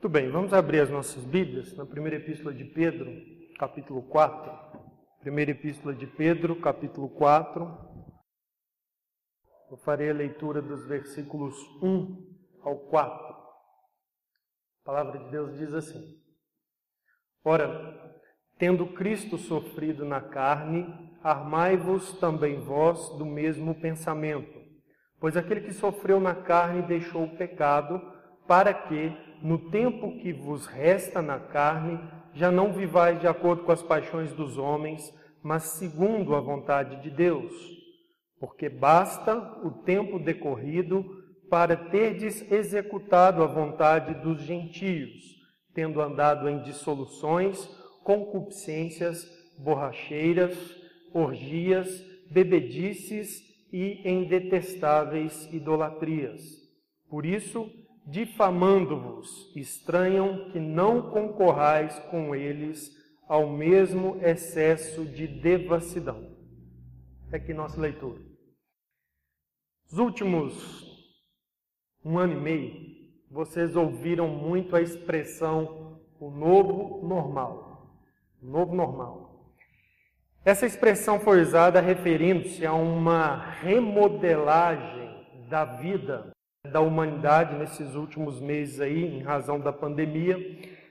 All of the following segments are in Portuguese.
Muito bem, vamos abrir as nossas Bíblias na primeira epístola de Pedro, capítulo 4. Primeira epístola de Pedro, capítulo 4. Eu farei a leitura dos versículos 1 ao 4. A palavra de Deus diz assim: Ora, tendo Cristo sofrido na carne, armai-vos também vós do mesmo pensamento. Pois aquele que sofreu na carne deixou o pecado, para que, no tempo que vos resta na carne, já não vivais de acordo com as paixões dos homens, mas segundo a vontade de Deus. Porque basta o tempo decorrido para terdes executado a vontade dos gentios, tendo andado em dissoluções, concupiscências, borracheiras, orgias, bebedices e em detestáveis idolatrias. Por isso, difamando-vos, estranham que não concorrais com eles ao mesmo excesso de devassidão. É aqui nossa leitura. Os últimos um ano e meio, vocês ouviram muito a expressão o novo normal. O novo normal. Essa expressão foi usada referindo-se a uma remodelagem da vida da humanidade nesses últimos meses aí, em razão da pandemia.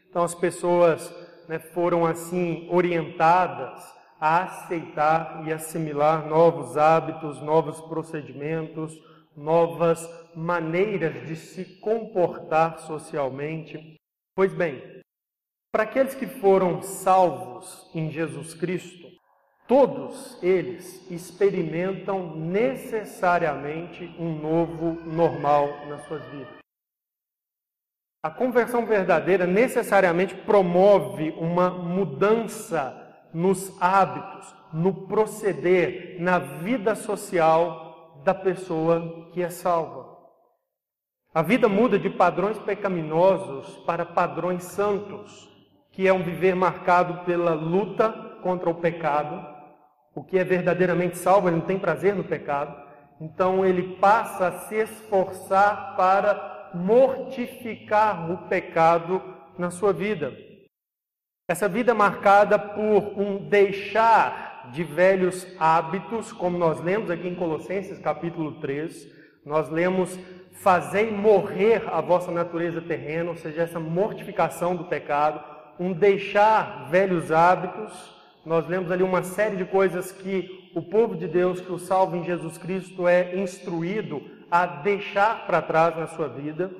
Então as pessoas né, foram assim orientadas a aceitar e assimilar novos hábitos, novos procedimentos, novas maneiras de se comportar socialmente. Pois bem, para aqueles que foram salvos em Jesus Cristo, Todos eles experimentam necessariamente um novo normal nas suas vidas. A conversão verdadeira necessariamente promove uma mudança nos hábitos, no proceder, na vida social da pessoa que é salva. A vida muda de padrões pecaminosos para padrões santos, que é um viver marcado pela luta contra o pecado o que é verdadeiramente salvo, ele não tem prazer no pecado. Então ele passa a se esforçar para mortificar o pecado na sua vida. Essa vida marcada por um deixar de velhos hábitos, como nós lemos aqui em Colossenses capítulo 3, nós lemos fazei morrer a vossa natureza terrena, ou seja, essa mortificação do pecado, um deixar velhos hábitos, nós lemos ali uma série de coisas que o povo de Deus, que o salvo em Jesus Cristo, é instruído a deixar para trás na sua vida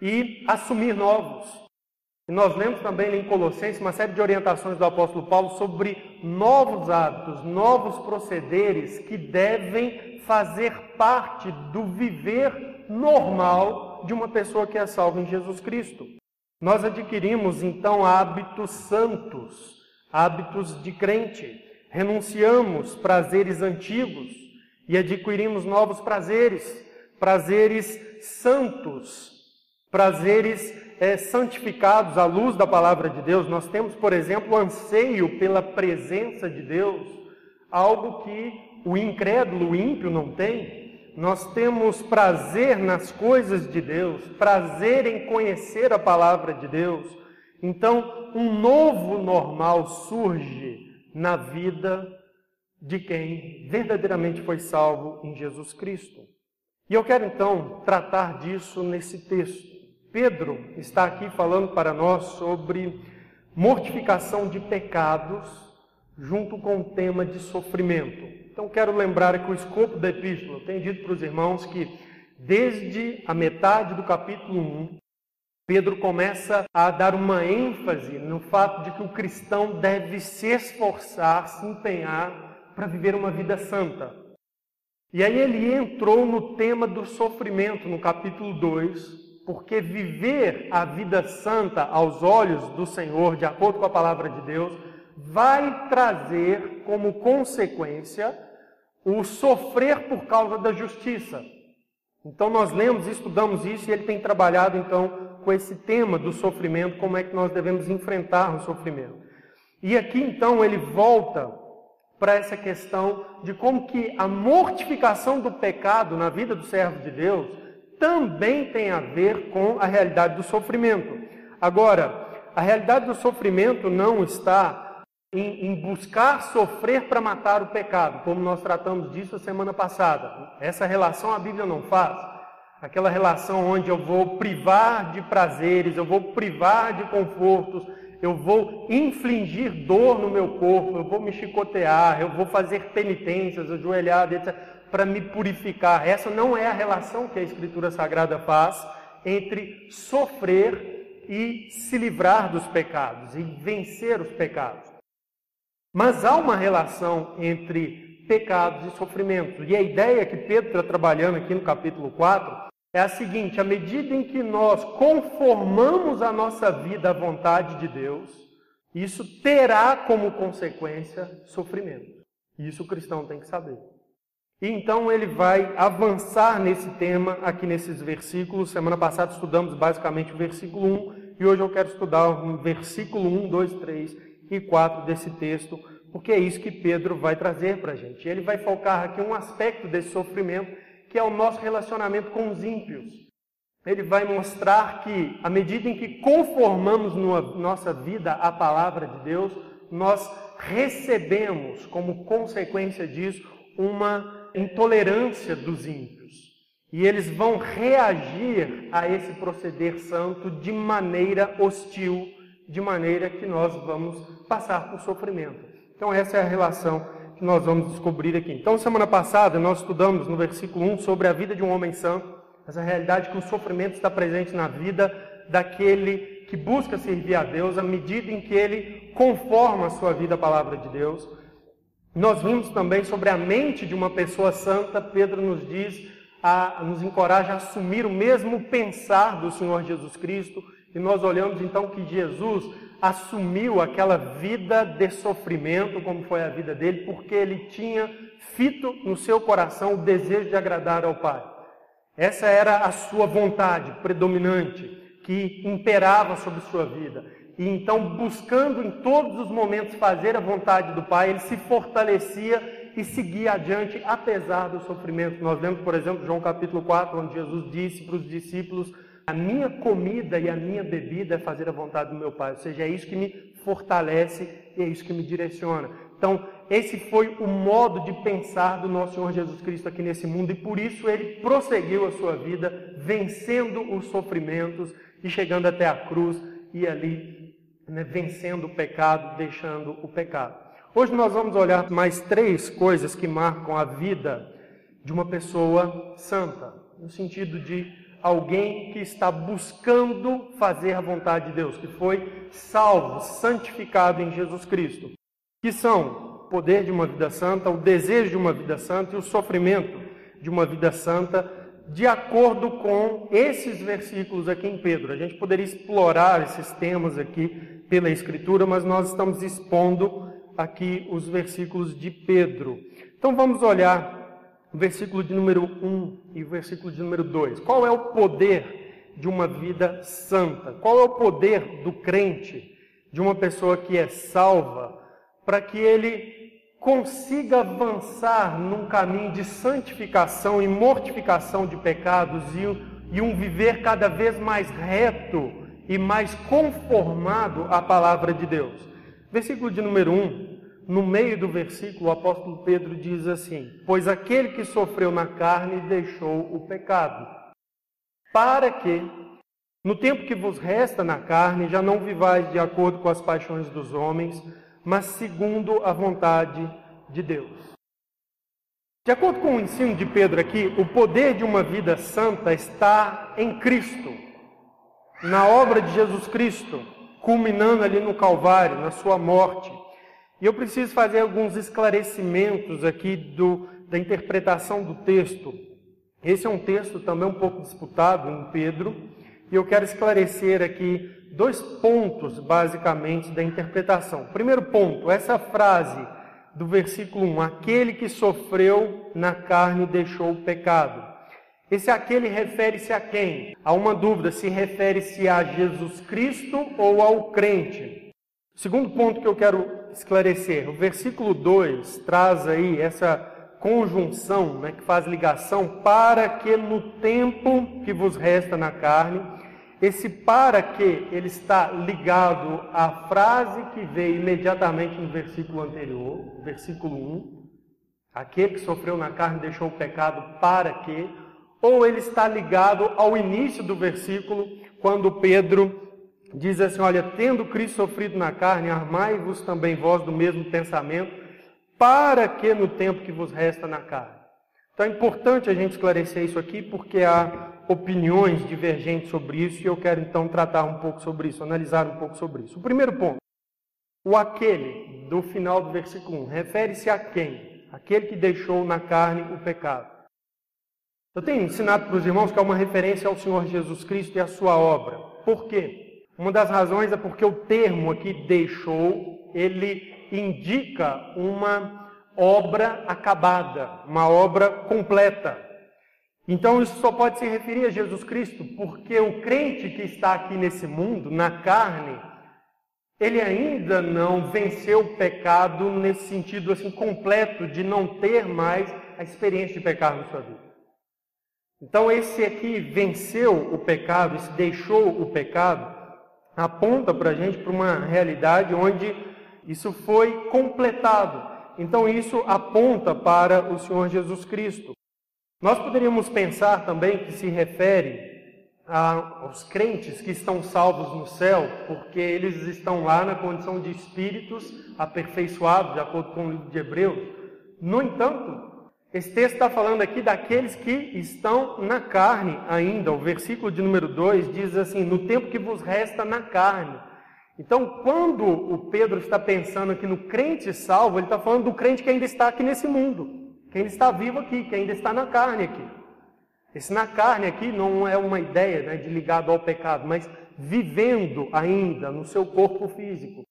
e assumir novos. E nós lemos também em Colossenses uma série de orientações do apóstolo Paulo sobre novos hábitos, novos procederes que devem fazer parte do viver normal de uma pessoa que é salva em Jesus Cristo. Nós adquirimos então hábitos santos hábitos de crente, renunciamos prazeres antigos e adquirimos novos prazeres, prazeres santos, prazeres é, santificados à luz da palavra de Deus. Nós temos, por exemplo, anseio pela presença de Deus, algo que o incrédulo, o ímpio não tem. Nós temos prazer nas coisas de Deus, prazer em conhecer a palavra de Deus, então, um novo normal surge na vida de quem verdadeiramente foi salvo em Jesus Cristo. E eu quero então tratar disso nesse texto. Pedro está aqui falando para nós sobre mortificação de pecados junto com o tema de sofrimento. Então quero lembrar que o escopo da epístola, eu tenho dito para os irmãos que desde a metade do capítulo 1 Pedro começa a dar uma ênfase no fato de que o cristão deve se esforçar, se empenhar para viver uma vida santa. E aí ele entrou no tema do sofrimento no capítulo 2, porque viver a vida santa aos olhos do Senhor, de acordo com a palavra de Deus, vai trazer como consequência o sofrer por causa da justiça. Então nós lemos estudamos isso e ele tem trabalhado então com esse tema do sofrimento, como é que nós devemos enfrentar o sofrimento. E aqui então ele volta para essa questão de como que a mortificação do pecado na vida do servo de Deus também tem a ver com a realidade do sofrimento. Agora, a realidade do sofrimento não está em, em buscar sofrer para matar o pecado, como nós tratamos disso a semana passada. Essa relação a Bíblia não faz. Aquela relação onde eu vou privar de prazeres, eu vou privar de confortos, eu vou infligir dor no meu corpo, eu vou me chicotear, eu vou fazer penitências, ajoelhar, etc para me purificar. Essa não é a relação que a Escritura Sagrada faz entre sofrer e se livrar dos pecados e vencer os pecados. Mas há uma relação entre pecados e sofrimento. E a ideia que Pedro está trabalhando aqui no capítulo 4 é a seguinte: à medida em que nós conformamos a nossa vida à vontade de Deus, isso terá como consequência sofrimento. Isso o cristão tem que saber. E então ele vai avançar nesse tema aqui nesses versículos. Semana passada estudamos basicamente o versículo 1 e hoje eu quero estudar o versículo 1, 2, 3 e 4 desse texto, porque é isso que Pedro vai trazer para a gente. Ele vai focar aqui um aspecto desse sofrimento que é o nosso relacionamento com os ímpios. Ele vai mostrar que, à medida em que conformamos nossa vida à palavra de Deus, nós recebemos, como consequência disso, uma intolerância dos ímpios. E eles vão reagir a esse proceder santo de maneira hostil, de maneira que nós vamos passar por sofrimento. Então, essa é a relação que nós vamos descobrir aqui. Então, semana passada, nós estudamos no versículo 1 sobre a vida de um homem santo, essa realidade que o sofrimento está presente na vida daquele que busca servir a Deus à medida em que ele conforma a sua vida à palavra de Deus. Nós vimos também sobre a mente de uma pessoa santa, Pedro nos diz, a, nos encoraja a assumir o mesmo pensar do Senhor Jesus Cristo, e nós olhamos então que Jesus assumiu aquela vida de sofrimento, como foi a vida dele, porque ele tinha fito no seu coração o desejo de agradar ao Pai. Essa era a sua vontade predominante, que imperava sobre sua vida. E então, buscando em todos os momentos fazer a vontade do Pai, ele se fortalecia e seguia adiante, apesar do sofrimento. Nós lemos, por exemplo, João capítulo 4, onde Jesus disse para os discípulos: A minha comida e a minha bebida é fazer a vontade do meu Pai. Ou seja, é isso que me fortalece e é isso que me direciona. Então, esse foi o modo de pensar do nosso Senhor Jesus Cristo aqui nesse mundo e por isso ele prosseguiu a sua vida, vencendo os sofrimentos e chegando até a cruz e ali né, vencendo o pecado, deixando o pecado. Hoje nós vamos olhar mais três coisas que marcam a vida de uma pessoa santa, no sentido de alguém que está buscando fazer a vontade de Deus, que foi salvo, santificado em Jesus Cristo, que são o poder de uma vida santa, o desejo de uma vida santa e o sofrimento de uma vida santa, de acordo com esses versículos aqui em Pedro. A gente poderia explorar esses temas aqui pela Escritura, mas nós estamos expondo aqui os versículos de Pedro. Então vamos olhar versículo de número 1 e versículo de número 2. Qual é o poder de uma vida santa? Qual é o poder do crente, de uma pessoa que é salva, para que ele consiga avançar num caminho de santificação e mortificação de pecados e, e um viver cada vez mais reto e mais conformado à palavra de Deus. Versículo de número 1, no meio do versículo, o apóstolo Pedro diz assim: Pois aquele que sofreu na carne deixou o pecado, para que, no tempo que vos resta na carne, já não vivais de acordo com as paixões dos homens, mas segundo a vontade de Deus. De acordo com o ensino de Pedro aqui, o poder de uma vida santa está em Cristo na obra de Jesus Cristo, culminando ali no Calvário, na sua morte. E eu preciso fazer alguns esclarecimentos aqui do, da interpretação do texto. Esse é um texto também um pouco disputado em Pedro, e eu quero esclarecer aqui dois pontos, basicamente, da interpretação. Primeiro ponto, essa frase do versículo 1: Aquele que sofreu na carne deixou o pecado. Esse aquele refere-se a quem? Há uma dúvida se refere-se a Jesus Cristo ou ao crente. Segundo ponto que eu quero esclarecer, o versículo 2 traz aí essa conjunção né, que faz ligação para que no tempo que vos resta na carne, esse para que ele está ligado à frase que veio imediatamente no versículo anterior, versículo 1. Aquele que sofreu na carne deixou o pecado para que, ou ele está ligado ao início do versículo, quando Pedro diz assim: Olha, tendo Cristo sofrido na carne, armai-vos também vós do mesmo pensamento, para que no tempo que vos resta na carne. Então é importante a gente esclarecer isso aqui, porque há opiniões divergentes sobre isso e eu quero então tratar um pouco sobre isso, analisar um pouco sobre isso. O primeiro ponto, o aquele do final do versículo 1, refere-se a quem? Aquele que deixou na carne o pecado. Eu tenho ensinado para os irmãos que é uma referência ao Senhor Jesus Cristo e à sua obra. Por quê? Uma das razões é porque o termo aqui deixou, ele indica uma obra acabada, uma obra completa. Então isso só pode se referir a Jesus Cristo, porque o crente que está aqui nesse mundo, na carne, ele ainda não venceu o pecado nesse sentido assim completo de não ter mais a experiência de pecar na sua vida. Então esse aqui venceu o pecado, esse deixou o pecado, aponta para a gente para uma realidade onde isso foi completado. Então isso aponta para o Senhor Jesus Cristo. Nós poderíamos pensar também que se refere aos crentes que estão salvos no céu, porque eles estão lá na condição de espíritos aperfeiçoados, de acordo com o livro de Hebreus. No entanto, esse texto está falando aqui daqueles que estão na carne ainda. O versículo de número 2 diz assim: No tempo que vos resta na carne. Então, quando o Pedro está pensando aqui no crente salvo, ele está falando do crente que ainda está aqui nesse mundo. Quem está vivo aqui, que ainda está na carne aqui. Esse na carne aqui não é uma ideia né, de ligado ao pecado, mas vivendo ainda no seu corpo físico.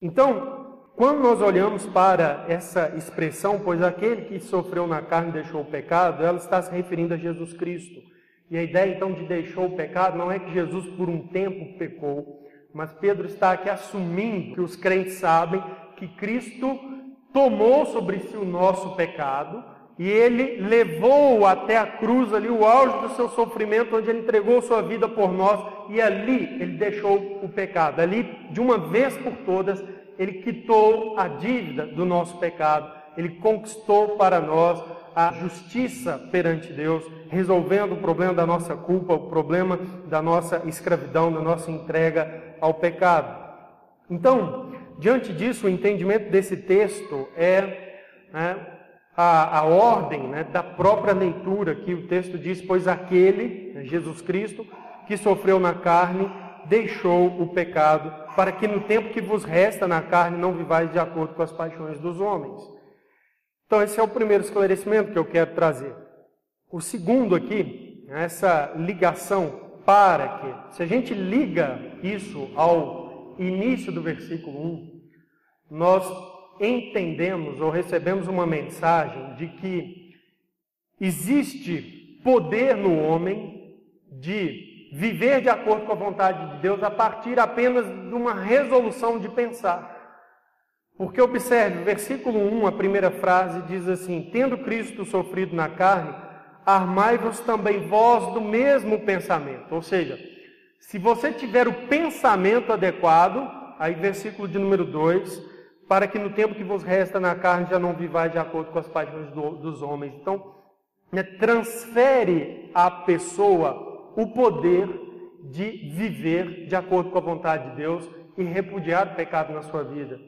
Então, quando nós olhamos para essa expressão, pois aquele que sofreu na carne deixou o pecado, ela está se referindo a Jesus Cristo. E a ideia então de deixou o pecado não é que Jesus por um tempo pecou, mas Pedro está aqui assumindo que os crentes sabem que Cristo tomou sobre si o nosso pecado e ele levou até a cruz ali o auge do seu sofrimento, onde ele entregou sua vida por nós e ali ele deixou o pecado. Ali, de uma vez por todas, ele quitou a dívida do nosso pecado, ele conquistou para nós a justiça perante Deus, resolvendo o problema da nossa culpa, o problema da nossa escravidão, da nossa entrega ao pecado. Então, diante disso, o entendimento desse texto é né, a, a, ordem né, da própria leitura, que o texto diz: Pois aquele, né, Jesus Cristo, que sofreu na carne, deixou o pecado, para que no tempo que vos resta na carne não vivais de acordo com as paixões dos homens. Então, esse é o primeiro esclarecimento que eu quero trazer. O segundo aqui, essa ligação para que, se a gente liga isso ao início do versículo 1, nós entendemos ou recebemos uma mensagem de que existe poder no homem de viver de acordo com a vontade de Deus a partir apenas de uma resolução de pensar. Porque observe, versículo 1, a primeira frase diz assim: Tendo Cristo sofrido na carne, armai-vos também vós do mesmo pensamento. Ou seja, se você tiver o pensamento adequado, aí versículo de número 2, para que no tempo que vos resta na carne já não vivais de acordo com as paixões do, dos homens. Então, né, transfere à pessoa o poder de viver de acordo com a vontade de Deus e repudiar o pecado na sua vida.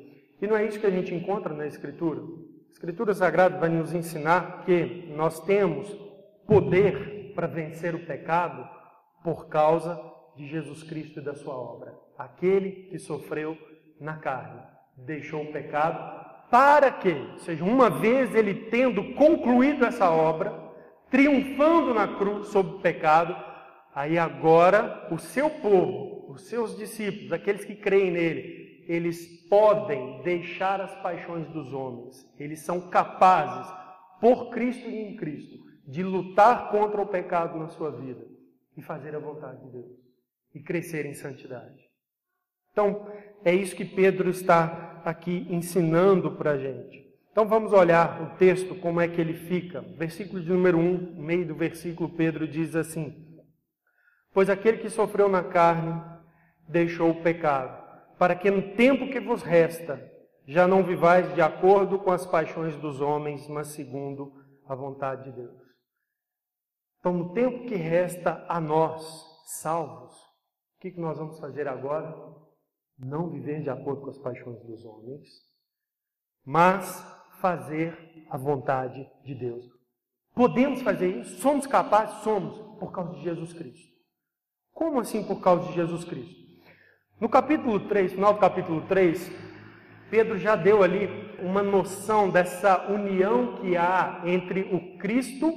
E não é isso que a gente encontra na Escritura. A Escritura Sagrada vai nos ensinar que nós temos poder para vencer o pecado por causa de Jesus Cristo e da sua obra. Aquele que sofreu na carne, deixou o pecado, para que, ou seja, uma vez ele tendo concluído essa obra, triunfando na cruz sobre o pecado, aí agora o seu povo, os seus discípulos, aqueles que creem nele, eles podem deixar as paixões dos homens. Eles são capazes, por Cristo e em Cristo, de lutar contra o pecado na sua vida e fazer a vontade de Deus e crescer em santidade. Então, é isso que Pedro está aqui ensinando para a gente. Então vamos olhar o texto, como é que ele fica. Versículo de número 1, meio do versículo, Pedro diz assim: Pois aquele que sofreu na carne deixou o pecado, para que no tempo que vos resta já não vivais de acordo com as paixões dos homens, mas segundo a vontade de Deus. Então, no tempo que resta a nós, salvos, o que nós vamos fazer agora? Não viver de acordo com as paixões dos homens, mas fazer a vontade de Deus. Podemos fazer isso? Somos capazes? Somos, por causa de Jesus Cristo. Como assim por causa de Jesus Cristo? No capítulo 3, final do capítulo 3, Pedro já deu ali uma noção dessa união que há entre o Cristo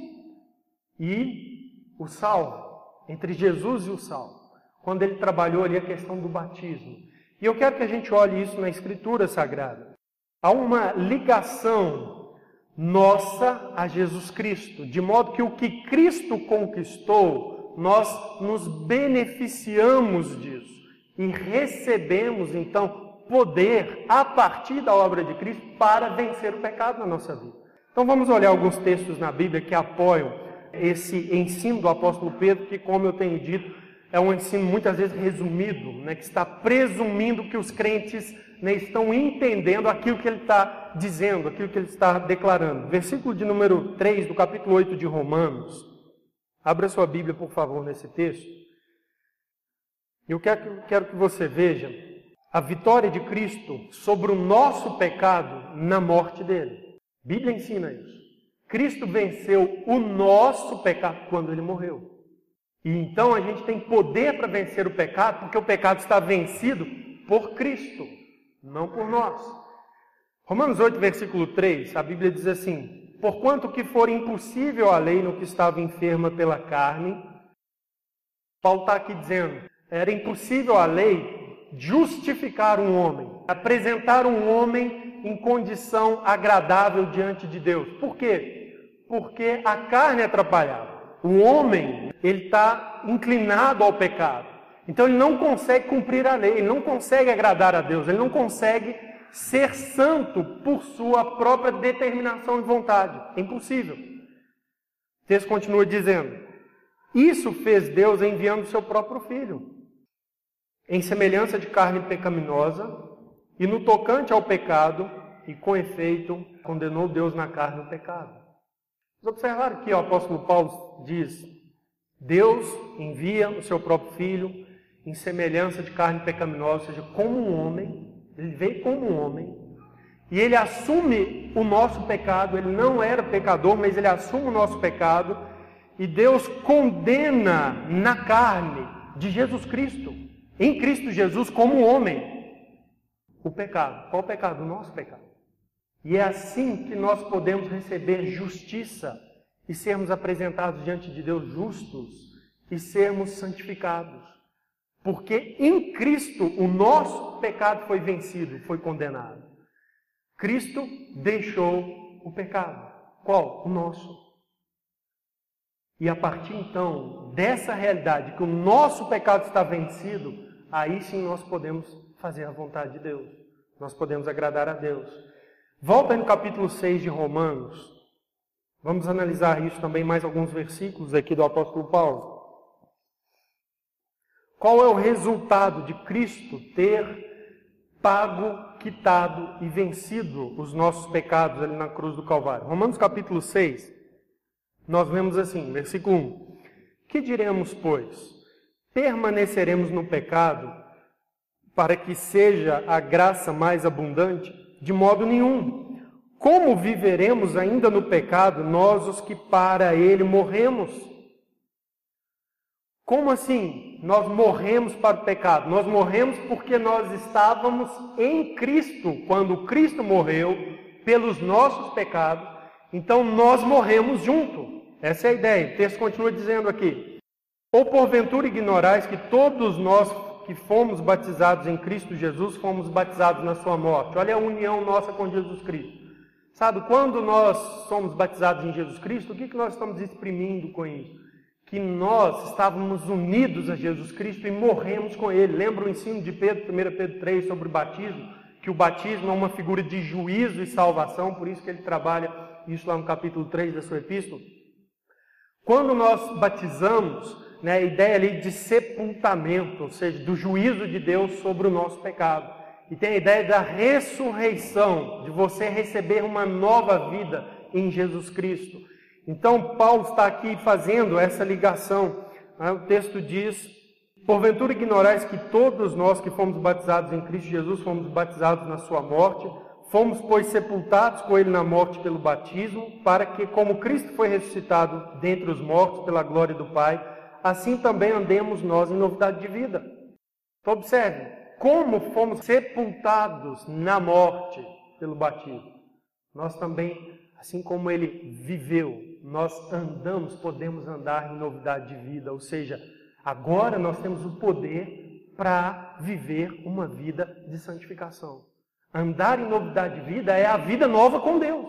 e o salvo, entre Jesus e o salvo, quando ele trabalhou ali a questão do batismo. E eu quero que a gente olhe isso na Escritura Sagrada. Há uma ligação nossa a Jesus Cristo, de modo que o que Cristo conquistou nós nos beneficiamos disso e recebemos então poder a partir da obra de Cristo para vencer o pecado na nossa vida. Então vamos olhar alguns textos na Bíblia que apoiam esse ensino do apóstolo Pedro, que, como eu tenho dito, é um ensino muitas vezes resumido, né, que está presumindo que os crentes né, estão entendendo aquilo que ele está dizendo, aquilo que ele está declarando. Versículo de número 3 do capítulo 8 de Romanos. Abra sua Bíblia, por favor, nesse texto. Eu quero, quero que você veja a vitória de Cristo sobre o nosso pecado na morte dele. A Bíblia ensina isso. Cristo venceu o nosso pecado quando ele morreu. E então a gente tem poder para vencer o pecado, porque o pecado está vencido por Cristo, não por nós. Romanos 8, versículo 3, a Bíblia diz assim: Porquanto que for impossível a lei no que estava enferma pela carne, Paulo está aqui dizendo, era impossível a lei justificar um homem, apresentar um homem em condição agradável diante de Deus. Por quê? Porque a carne atrapalhava. O homem, ele está inclinado ao pecado. Então ele não consegue cumprir a lei, ele não consegue agradar a Deus, ele não consegue ser santo por sua própria determinação e vontade. Impossível. O texto continua dizendo: Isso fez Deus enviando seu próprio filho, em semelhança de carne pecaminosa, e no tocante ao pecado, e com efeito, condenou Deus na carne o pecado. Vocês observaram que o apóstolo Paulo diz: Deus envia o seu próprio filho em semelhança de carne pecaminosa, ou seja, como um homem, ele veio como homem e ele assume o nosso pecado. Ele não era pecador, mas ele assume o nosso pecado. E Deus condena na carne de Jesus Cristo, em Cristo Jesus, como homem, o pecado. Qual o pecado? O nosso pecado. E é assim que nós podemos receber justiça e sermos apresentados diante de Deus justos e sermos santificados. Porque em Cristo o nosso pecado foi vencido, foi condenado. Cristo deixou o pecado. Qual? O nosso. E a partir então dessa realidade, que o nosso pecado está vencido, aí sim nós podemos fazer a vontade de Deus. Nós podemos agradar a Deus. Volta aí no capítulo 6 de Romanos. Vamos analisar isso também, mais alguns versículos aqui do apóstolo Paulo. Qual é o resultado de Cristo ter pago, quitado e vencido os nossos pecados ali na cruz do Calvário? Romanos capítulo 6, nós vemos assim, versículo 1: Que diremos, pois? Permaneceremos no pecado para que seja a graça mais abundante? De modo nenhum. Como viveremos ainda no pecado, nós os que para ele morremos? Como assim? Nós morremos para o pecado. Nós morremos porque nós estávamos em Cristo. Quando Cristo morreu pelos nossos pecados, então nós morremos junto. Essa é a ideia. O texto continua dizendo aqui: Ou porventura ignorais que todos nós que fomos batizados em Cristo Jesus fomos batizados na sua morte. Olha a união nossa com Jesus Cristo. Sabe, quando nós somos batizados em Jesus Cristo, o que, que nós estamos exprimindo com isso? Que nós estávamos unidos a Jesus Cristo e morremos com Ele. Lembra o ensino de Pedro, 1 Pedro 3, sobre o batismo? Que o batismo é uma figura de juízo e salvação, por isso que ele trabalha isso lá no capítulo 3 da sua epístola. Quando nós batizamos, né, a ideia ali de sepultamento, ou seja, do juízo de Deus sobre o nosso pecado. E tem a ideia da ressurreição, de você receber uma nova vida em Jesus Cristo. Então, Paulo está aqui fazendo essa ligação. Né? O texto diz: Porventura ignorais que todos nós que fomos batizados em Cristo Jesus fomos batizados na sua morte, fomos, pois, sepultados com ele na morte pelo batismo, para que, como Cristo foi ressuscitado dentre os mortos pela glória do Pai, assim também andemos nós em novidade de vida. Então, observe, como fomos sepultados na morte pelo batismo, nós também, assim como ele viveu, nós andamos, podemos andar em novidade de vida, ou seja, agora nós temos o poder para viver uma vida de santificação. Andar em novidade de vida é a vida nova com Deus.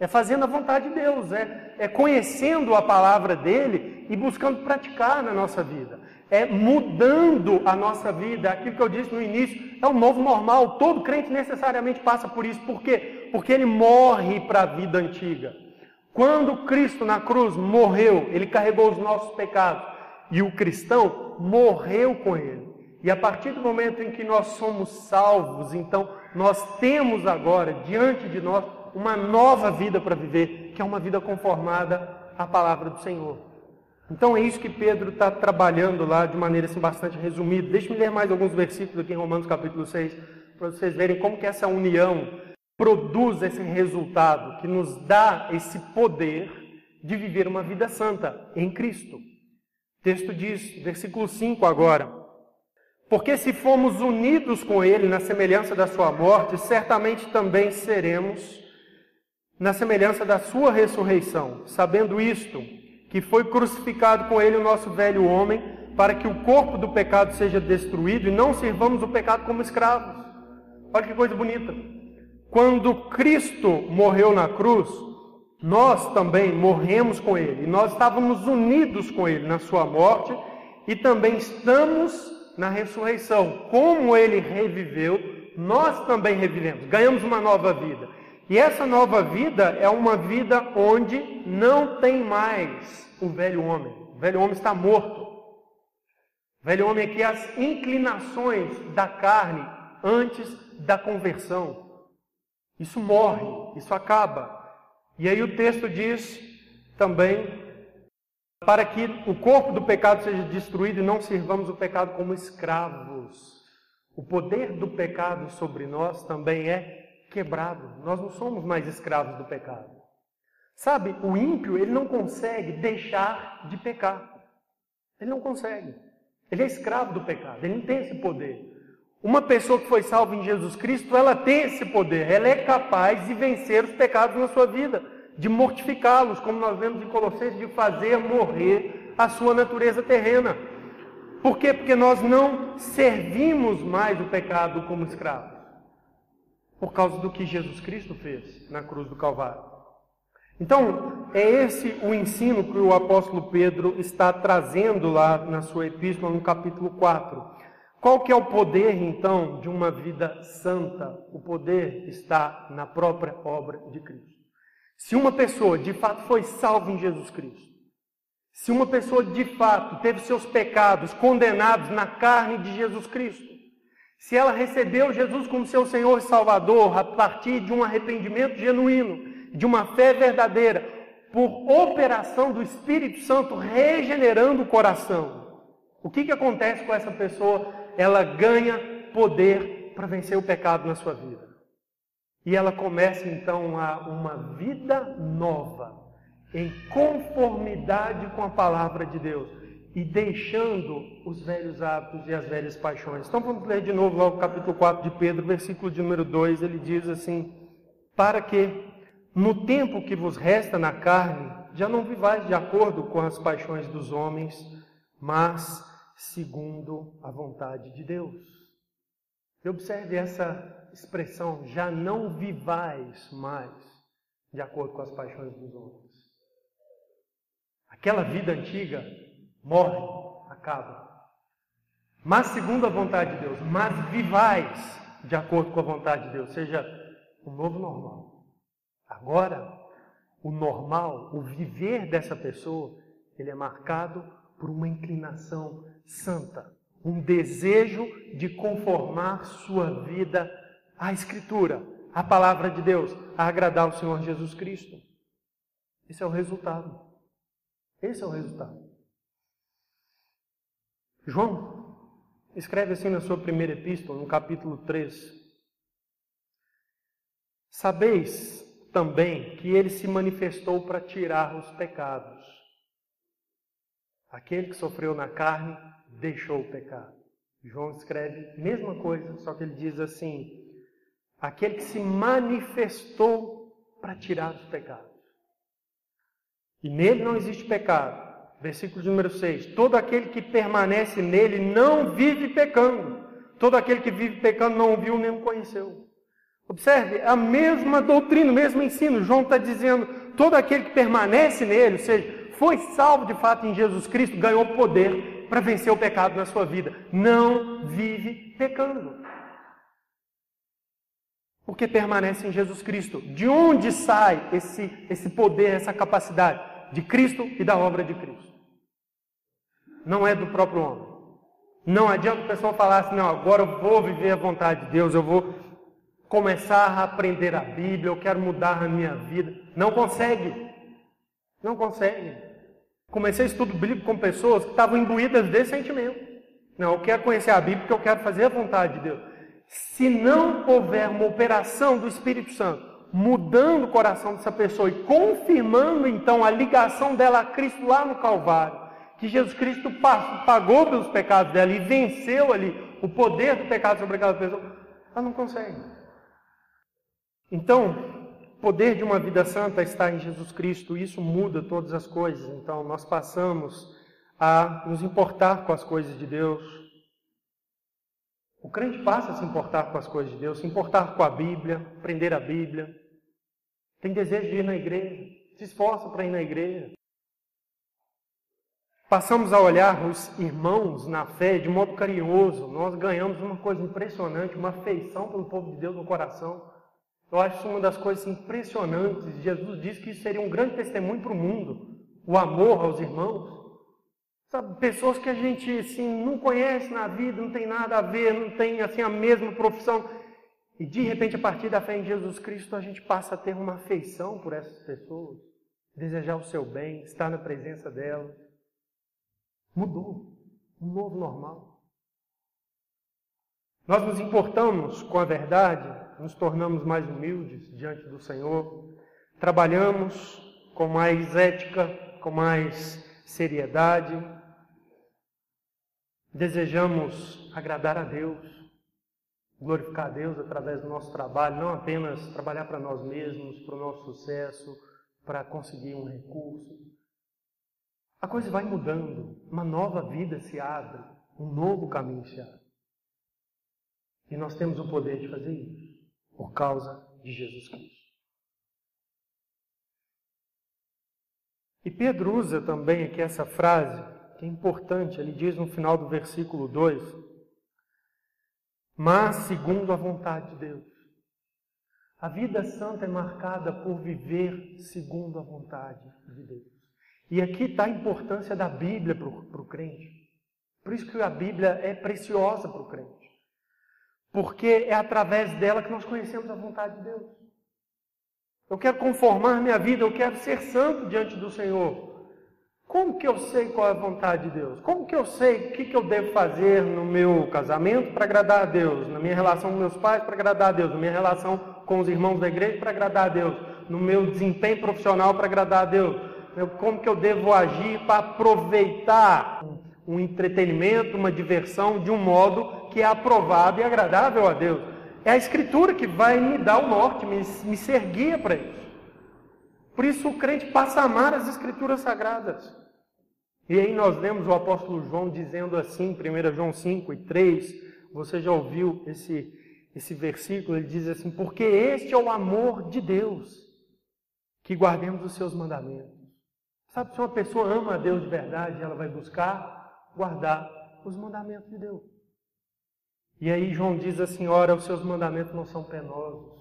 É fazendo a vontade de Deus, é, é conhecendo a palavra dele e buscando praticar na nossa vida. É mudando a nossa vida. Aquilo que eu disse no início é o novo normal. Todo crente necessariamente passa por isso. Por quê? Porque ele morre para a vida antiga. Quando Cristo na cruz morreu, ele carregou os nossos pecados. E o cristão morreu com ele. E a partir do momento em que nós somos salvos, então nós temos agora diante de nós uma nova vida para viver, que é uma vida conformada à palavra do Senhor. Então é isso que Pedro está trabalhando lá de maneira assim, bastante resumida. Deixe-me ler mais alguns versículos aqui em Romanos capítulo 6, para vocês verem como que essa união produz esse resultado, que nos dá esse poder de viver uma vida santa em Cristo. O texto diz, versículo 5 agora, porque se fomos unidos com Ele na semelhança da Sua morte, certamente também seremos na semelhança da sua ressurreição, sabendo isto, que foi crucificado com ele o nosso velho homem, para que o corpo do pecado seja destruído e não sirvamos o pecado como escravos. Olha que coisa bonita. Quando Cristo morreu na cruz, nós também morremos com ele, nós estávamos unidos com ele na sua morte e também estamos na ressurreição. Como ele reviveu, nós também revivemos, ganhamos uma nova vida. E essa nova vida é uma vida onde não tem mais o velho homem. O velho homem está morto. O velho homem aqui é as inclinações da carne antes da conversão. Isso morre, isso acaba. E aí o texto diz também para que o corpo do pecado seja destruído e não sirvamos o pecado como escravos. O poder do pecado sobre nós também é quebrado. Nós não somos mais escravos do pecado. Sabe, o ímpio, ele não consegue deixar de pecar. Ele não consegue. Ele é escravo do pecado, ele não tem esse poder. Uma pessoa que foi salva em Jesus Cristo, ela tem esse poder, ela é capaz de vencer os pecados na sua vida, de mortificá-los, como nós vemos em Colossenses, de fazer morrer a sua natureza terrena. Por quê? Porque nós não servimos mais o pecado como escravo por causa do que Jesus Cristo fez na cruz do Calvário. Então, é esse o ensino que o apóstolo Pedro está trazendo lá na sua epístola, no capítulo 4. Qual que é o poder, então, de uma vida santa? O poder está na própria obra de Cristo. Se uma pessoa de fato foi salva em Jesus Cristo, se uma pessoa de fato teve seus pecados condenados na carne de Jesus Cristo, se ela recebeu Jesus como seu Senhor e Salvador a partir de um arrependimento genuíno, de uma fé verdadeira, por operação do Espírito Santo regenerando o coração, o que, que acontece com essa pessoa? Ela ganha poder para vencer o pecado na sua vida. E ela começa então a uma vida nova, em conformidade com a palavra de Deus e deixando os velhos hábitos e as velhas paixões. Então vamos ler de novo lá o capítulo 4 de Pedro, versículo de número 2, ele diz assim: Para que no tempo que vos resta na carne, já não vivais de acordo com as paixões dos homens, mas segundo a vontade de Deus. E observe essa expressão, já não vivais mais de acordo com as paixões dos homens. Aquela vida antiga morre, acaba. Mas segundo a vontade de Deus, mas vivais de acordo com a vontade de Deus, seja o novo normal. Agora, o normal, o viver dessa pessoa, ele é marcado por uma inclinação santa, um desejo de conformar sua vida à Escritura, à palavra de Deus, a agradar o Senhor Jesus Cristo. Esse é o resultado. Esse é o resultado. João escreve assim na sua primeira epístola, no capítulo 3. Sabeis também que ele se manifestou para tirar os pecados. Aquele que sofreu na carne deixou o pecado. João escreve mesma coisa, só que ele diz assim: aquele que se manifestou para tirar os pecados. E nele não existe pecado. Versículo número 6. Todo aquele que permanece nele não vive pecando. Todo aquele que vive pecando não viu nem o conheceu. Observe, a mesma doutrina, o mesmo ensino. João está dizendo: todo aquele que permanece nele, ou seja, foi salvo de fato em Jesus Cristo, ganhou poder para vencer o pecado na sua vida. Não vive pecando. Porque permanece em Jesus Cristo. De onde sai esse, esse poder, essa capacidade? De Cristo e da obra de Cristo. Não é do próprio homem. Não adianta o pessoal falar assim, não, agora eu vou viver a vontade de Deus, eu vou começar a aprender a Bíblia, eu quero mudar a minha vida. Não consegue. Não consegue. Comecei estudo bíblico com pessoas que estavam imbuídas desse sentimento. Não, eu quero conhecer a Bíblia porque eu quero fazer a vontade de Deus. Se não houver uma operação do Espírito Santo, mudando o coração dessa pessoa e confirmando então a ligação dela a Cristo lá no Calvário, que Jesus Cristo pagou pelos pecados dela e venceu ali o poder do pecado sobre aquela pessoa, ela não consegue. Então, poder de uma vida santa está em Jesus Cristo, isso muda todas as coisas. Então, nós passamos a nos importar com as coisas de Deus. O crente passa a se importar com as coisas de Deus, se importar com a Bíblia, aprender a Bíblia. Tem desejo de ir na igreja, se esforça para ir na igreja. Passamos a olhar os irmãos na fé de modo carinhoso. Nós ganhamos uma coisa impressionante, uma afeição pelo povo de Deus no coração. Eu acho uma das coisas impressionantes. Jesus disse que isso seria um grande testemunho para o mundo. O amor aos irmãos. Sabe, pessoas que a gente assim, não conhece na vida, não tem nada a ver, não tem assim a mesma profissão. E de repente, a partir da fé em Jesus Cristo, a gente passa a ter uma afeição por essas pessoas, desejar o seu bem, estar na presença delas. Mudou. Um novo normal. Nós nos importamos com a verdade, nos tornamos mais humildes diante do Senhor, trabalhamos com mais ética, com mais seriedade, desejamos agradar a Deus, glorificar a Deus através do nosso trabalho, não apenas trabalhar para nós mesmos, para o nosso sucesso, para conseguir um recurso. A coisa vai mudando, uma nova vida se abre, um novo caminho se abre. E nós temos o poder de fazer isso por causa de Jesus Cristo. E Pedro usa também aqui essa frase, que é importante, ele diz no final do versículo 2: Mas segundo a vontade de Deus. A vida santa é marcada por viver segundo a vontade de Deus. E aqui está a importância da Bíblia para o crente. Por isso que a Bíblia é preciosa para o crente porque é através dela que nós conhecemos a vontade de Deus. Eu quero conformar minha vida, eu quero ser santo diante do Senhor. Como que eu sei qual é a vontade de Deus? Como que eu sei o que, que eu devo fazer no meu casamento para agradar a Deus? Na minha relação com meus pais para agradar a Deus? Na minha relação com os irmãos da igreja para agradar a Deus? No meu desempenho profissional para agradar a Deus? Como que eu devo agir para aproveitar um entretenimento, uma diversão de um modo que é aprovado e agradável a Deus. É a Escritura que vai me dar o norte, me, me ser guia para isso. Por isso o crente passa a amar as Escrituras Sagradas. E aí nós lemos o apóstolo João dizendo assim, 1 João 5 e 3, você já ouviu esse, esse versículo, ele diz assim, porque este é o amor de Deus, que guardemos os seus mandamentos. Sabe, se uma pessoa ama a Deus de verdade, ela vai buscar guardar os mandamentos de Deus. E aí João diz assim: ora, os seus mandamentos não são penosos.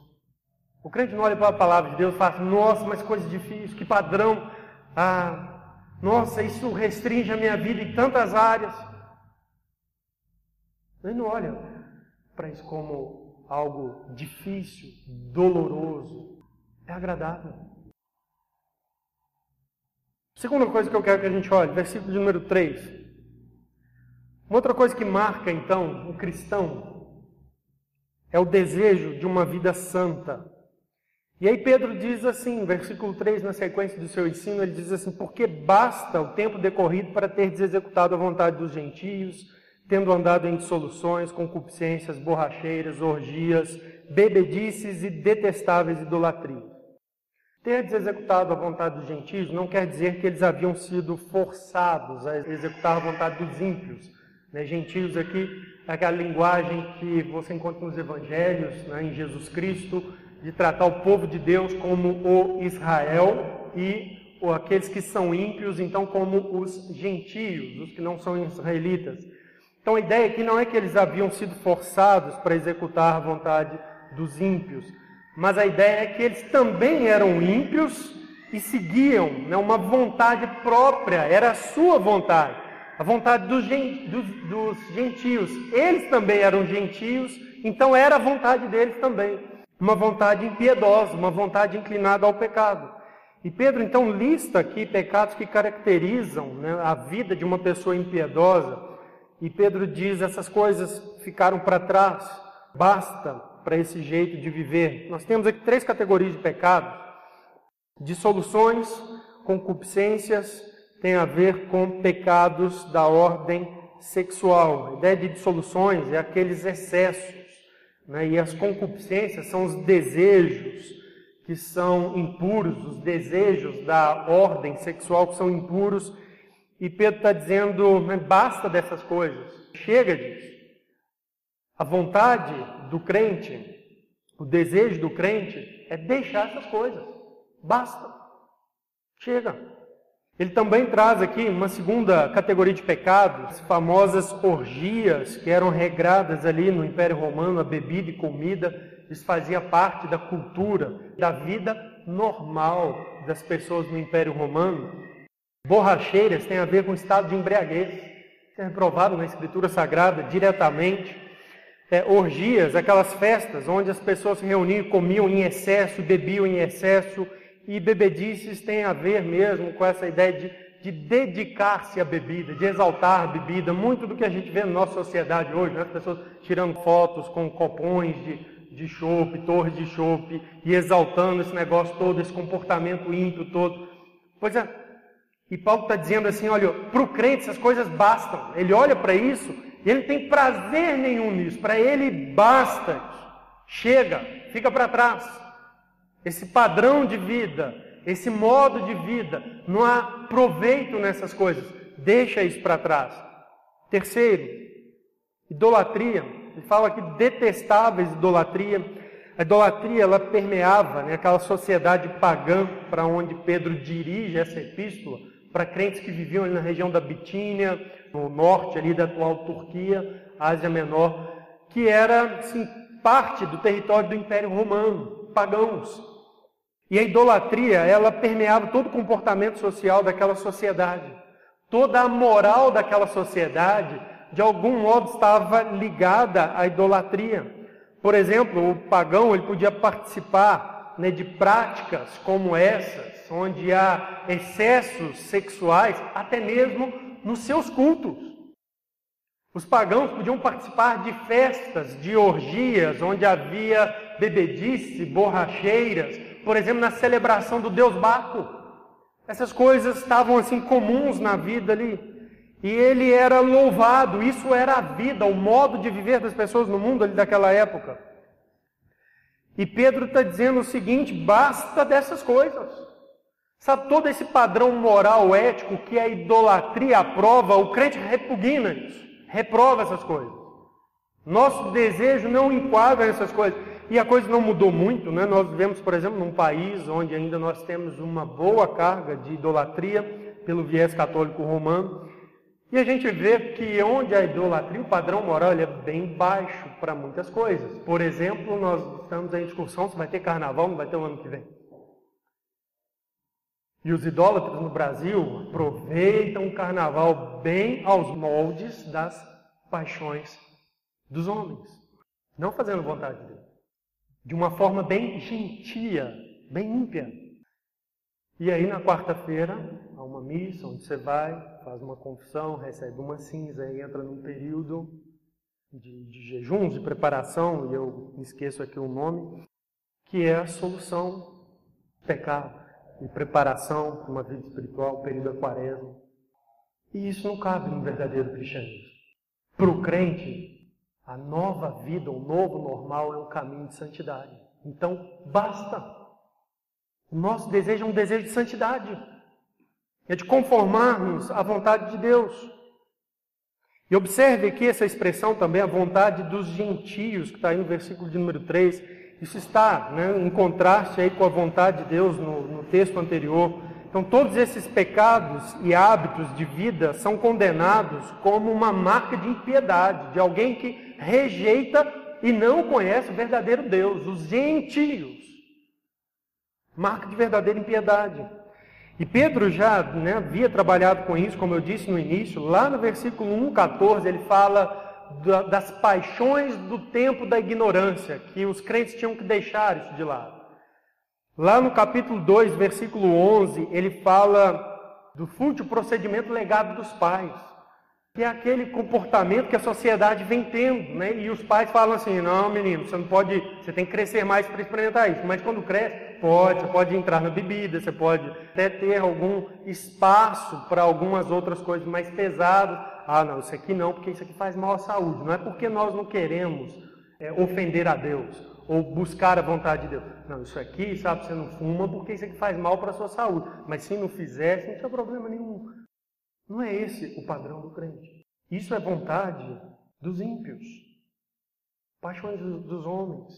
O crente não olha para a palavra de Deus e fala assim, nossa, mas coisa difícil, que padrão. Ah, Nossa, isso restringe a minha vida em tantas áreas. Ele não olha para isso como algo difícil, doloroso. É agradável. Segunda coisa que eu quero que a gente olhe, versículo de número 3. Uma outra coisa que marca, então, o cristão é o desejo de uma vida santa. E aí Pedro diz assim, versículo 3, na sequência do seu ensino, ele diz assim: Porque basta o tempo decorrido para ter executado a vontade dos gentios, tendo andado em dissoluções, concupiscências, borracheiras, orgias, bebedices e detestáveis idolatrias. Ter executado a vontade dos gentios não quer dizer que eles haviam sido forçados a executar a vontade dos ímpios. Né? Gentios aqui aquela linguagem que você encontra nos evangelhos, né? em Jesus Cristo, de tratar o povo de Deus como o Israel e aqueles que são ímpios, então, como os gentios, os que não são israelitas. Então a ideia aqui não é que eles haviam sido forçados para executar a vontade dos ímpios, mas a ideia é que eles também eram ímpios e seguiam né, uma vontade própria, era a sua vontade, a vontade dos, gentios. Eles também eram gentios, então era a vontade deles também. Uma vontade impiedosa, uma vontade inclinada ao pecado. E Pedro então lista aqui pecados que caracterizam né, a vida de uma pessoa impiedosa e Pedro diz: essas coisas ficaram para trás, basta para esse jeito de viver. Nós temos aqui três categorias de pecados: dissoluções, concupiscências, tem a ver com pecados da ordem sexual. A ideia de dissoluções é aqueles excessos, né? e as concupiscências são os desejos que são impuros, os desejos da ordem sexual que são impuros e Pedro está dizendo: né, basta dessas coisas, chega disso. A vontade do crente, o desejo do crente é deixar essas coisas. Basta. Chega. Ele também traz aqui uma segunda categoria de pecados, as famosas orgias que eram regradas ali no Império Romano, a bebida e comida, isso fazia parte da cultura, da vida normal das pessoas no Império Romano. Borracheiras tem a ver com estado de embriaguez. É reprovado na Escritura Sagrada diretamente. É, orgias, aquelas festas onde as pessoas se reuniam, comiam em excesso, bebiam em excesso. E bebedices tem a ver mesmo com essa ideia de, de dedicar-se à bebida, de exaltar a bebida. Muito do que a gente vê na nossa sociedade hoje, né? as pessoas tirando fotos com copões de, de chope, torres de chope, e exaltando esse negócio todo, esse comportamento ímpio todo. Pois é, e Paulo está dizendo assim: olha, para o crente essas coisas bastam. Ele olha para isso e ele tem prazer nenhum nisso. Para ele basta. Chega, fica para trás. Esse padrão de vida, esse modo de vida, não há proveito nessas coisas. Deixa isso para trás. Terceiro, idolatria. Ele fala aqui detestáveis idolatria. A idolatria ela permeava né, aquela sociedade pagã para onde Pedro dirige essa epístola para crentes que viviam ali na região da Bitínia, no norte ali da atual Turquia, Ásia Menor, que era assim, parte do território do Império Romano, pagãos. E a idolatria, ela permeava todo o comportamento social daquela sociedade. Toda a moral daquela sociedade, de algum modo, estava ligada à idolatria. Por exemplo, o pagão ele podia participar né, de práticas como essas, onde há excessos sexuais, até mesmo nos seus cultos. Os pagãos podiam participar de festas, de orgias, onde havia bebedice, borracheiras, por exemplo, na celebração do deus Baco. Essas coisas estavam assim comuns na vida ali. E ele era louvado, isso era a vida, o modo de viver das pessoas no mundo ali daquela época. E Pedro está dizendo o seguinte: basta dessas coisas. Sabe, todo esse padrão moral, ético que a idolatria aprova, o crente repugna isso, reprova essas coisas. Nosso desejo não enquadra essas coisas. E a coisa não mudou muito, né? Nós vivemos, por exemplo, num país onde ainda nós temos uma boa carga de idolatria pelo viés católico romano. E a gente vê que onde a idolatria, o padrão moral, é bem baixo para muitas coisas. Por exemplo, nós estamos em discussão se vai ter carnaval, não vai ter o ano que vem. E os idólatras no Brasil aproveitam o carnaval bem aos moldes das paixões dos homens, não fazendo vontade de Deus, de uma forma bem gentia, bem ímpia. E aí na quarta-feira há uma missa onde você vai, faz uma confissão, recebe uma cinza e entra num período de, de jejuns, de preparação, e eu esqueço aqui o nome, que é a solução do pecado e preparação para uma vida espiritual, período da quaresma. E isso não cabe no verdadeiro cristianismo. Para o crente, a nova vida, o novo normal é um caminho de santidade. Então, basta. O nosso desejo é um desejo de santidade. É de conformarmos à vontade de Deus. E observe aqui essa expressão também, a vontade dos gentios, que está aí no versículo de número 3. Isso está né, em contraste aí com a vontade de Deus no, no texto anterior. Então, todos esses pecados e hábitos de vida são condenados como uma marca de impiedade, de alguém que rejeita e não conhece o verdadeiro Deus, os gentios. Marca de verdadeira impiedade. E Pedro já né, havia trabalhado com isso, como eu disse no início, lá no versículo 1,14, ele fala das paixões do tempo da ignorância, que os crentes tinham que deixar isso de lado. Lá no capítulo 2, versículo 11, ele fala do fútil procedimento legado dos pais, que é aquele comportamento que a sociedade vem tendo, né? E os pais falam assim: não, menino, você não pode, você tem que crescer mais para experimentar isso. Mas quando cresce, pode, você pode entrar na bebida, você pode até ter algum espaço para algumas outras coisas mais pesadas ah, não, isso aqui não, porque isso aqui faz mal à saúde. Não é porque nós não queremos é, ofender a Deus ou buscar a vontade de Deus. Não, isso aqui, sabe, você não fuma porque isso aqui faz mal para a sua saúde. Mas se não fizesse, não tinha problema nenhum. Não é esse o padrão do crente. Isso é vontade dos ímpios, paixões dos homens.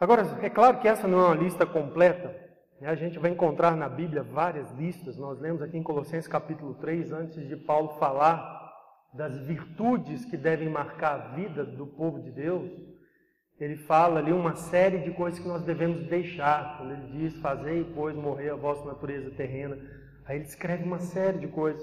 Agora, é claro que essa não é uma lista completa, né, a gente vai encontrar na Bíblia várias listas. Nós lemos aqui em Colossenses capítulo 3, antes de Paulo falar das virtudes que devem marcar a vida do povo de Deus, ele fala ali uma série de coisas que nós devemos deixar. Quando ele diz, fazei, pois, morrer a vossa natureza terrena. Aí ele escreve uma série de coisas.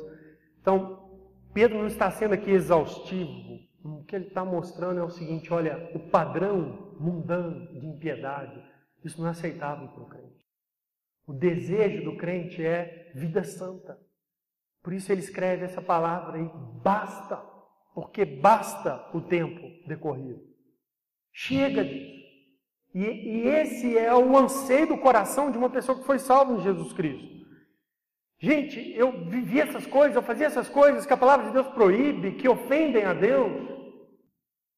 Então, Pedro não está sendo aqui exaustivo. O que ele está mostrando é o seguinte: olha, o padrão mundano de impiedade, isso não é aceitável para o crente. O desejo do crente é vida santa. Por isso ele escreve essa palavra aí, basta, porque basta o tempo decorrido. Chega disso. E, e esse é o anseio do coração de uma pessoa que foi salva em Jesus Cristo. Gente, eu vivi essas coisas, eu fazia essas coisas que a palavra de Deus proíbe, que ofendem a Deus,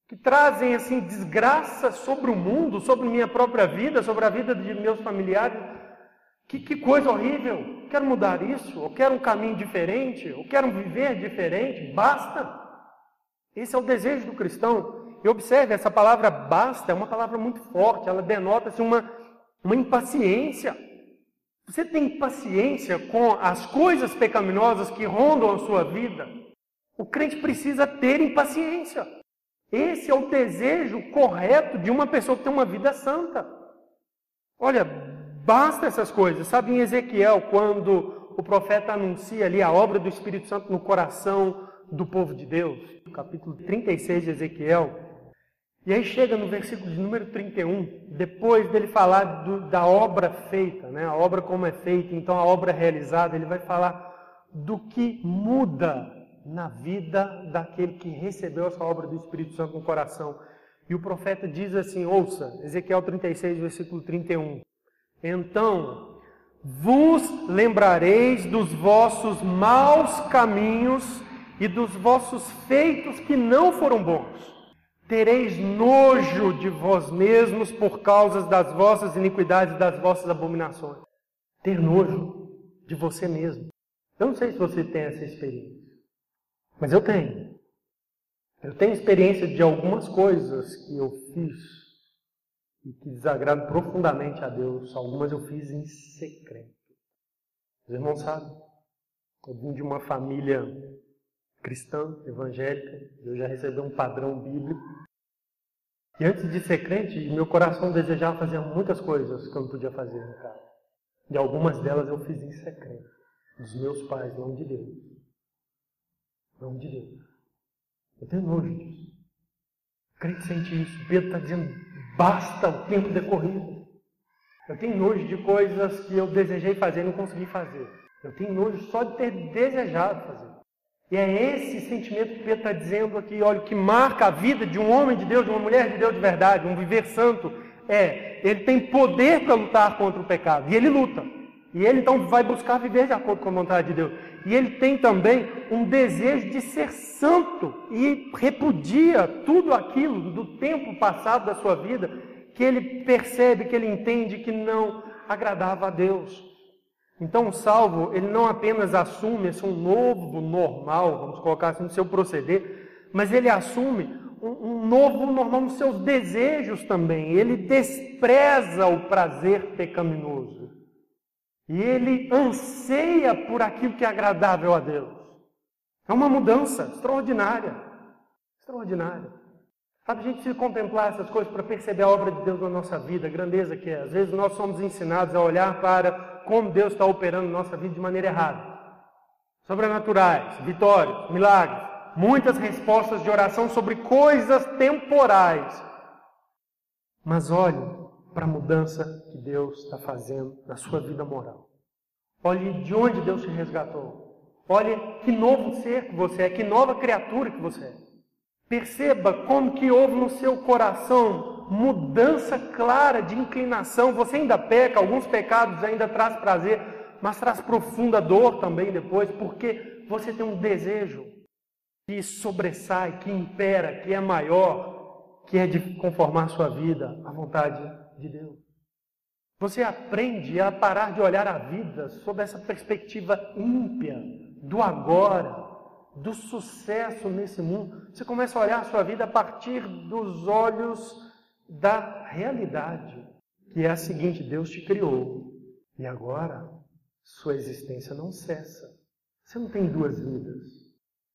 que trazem assim desgraça sobre o mundo, sobre minha própria vida, sobre a vida de meus familiares. Que, que coisa horrível! Quero mudar isso, ou quero um caminho diferente, ou quero viver diferente. Basta! Esse é o desejo do cristão. E observe, essa palavra basta é uma palavra muito forte, ela denota-se uma, uma impaciência. Você tem paciência com as coisas pecaminosas que rondam a sua vida? O crente precisa ter impaciência. Esse é o desejo correto de uma pessoa que tem uma vida santa. Olha, Basta essas coisas. Sabe em Ezequiel, quando o profeta anuncia ali a obra do Espírito Santo no coração do povo de Deus? Capítulo 36 de Ezequiel. E aí chega no versículo de número 31, depois dele falar do, da obra feita, né? a obra como é feita, então a obra realizada, ele vai falar do que muda na vida daquele que recebeu essa obra do Espírito Santo no coração. E o profeta diz assim: ouça, Ezequiel 36, versículo 31. Então vos lembrareis dos vossos maus caminhos e dos vossos feitos que não foram bons. Tereis nojo de vós mesmos por causa das vossas iniquidades e das vossas abominações. Ter nojo de você mesmo. Eu não sei se você tem essa experiência, mas eu tenho. Eu tenho experiência de algumas coisas que eu fiz e que desagradam profundamente a Deus. Algumas eu fiz em secreto. Os irmãos sabem, eu vim de uma família cristã, evangélica, eu já recebi um padrão bíblico. E antes de ser crente, meu coração desejava fazer muitas coisas que eu não podia fazer no casa. E algumas delas eu fiz em secreto. Dos meus pais, não de Deus. Não de Deus. Eu tenho nojo disso. Crente sente isso. Pedro está dizendo, basta o tempo decorrido. Eu tenho nojo de coisas que eu desejei fazer e não consegui fazer. Eu tenho nojo só de ter desejado fazer. E é esse sentimento que Pedro está dizendo aqui, olha, que marca a vida de um homem de Deus, de uma mulher de Deus de verdade, um viver santo, é, ele tem poder para lutar contra o pecado, e ele luta. E ele então vai buscar viver de acordo com a vontade de Deus. E ele tem também um desejo de ser santo e repudia tudo aquilo do tempo passado da sua vida que ele percebe, que ele entende que não agradava a Deus. Então o salvo, ele não apenas assume esse um novo normal, vamos colocar assim, no seu proceder, mas ele assume um, um novo normal nos seus desejos também. Ele despreza o prazer pecaminoso. E ele anseia por aquilo que é agradável a Deus. É uma mudança extraordinária. Extraordinária. Sabe, a gente precisa contemplar essas coisas para perceber a obra de Deus na nossa vida, a grandeza que é. Às vezes nós somos ensinados a olhar para como Deus está operando nossa vida de maneira errada. Sobrenaturais, vitórias, milagres, muitas respostas de oração sobre coisas temporais. Mas olhe para a mudança que Deus está fazendo na sua vida moral. Olhe de onde Deus te resgatou. Olhe que novo ser que você é, que nova criatura que você é. Perceba como que houve no seu coração mudança clara de inclinação. Você ainda peca, alguns pecados ainda traz prazer, mas traz profunda dor também depois, porque você tem um desejo que sobressai, que impera, que é maior, que é de conformar sua vida à vontade de Deus. Você aprende a parar de olhar a vida sob essa perspectiva ímpia do agora, do sucesso nesse mundo. Você começa a olhar a sua vida a partir dos olhos da realidade, que é a seguinte: Deus te criou e agora sua existência não cessa. Você não tem duas vidas,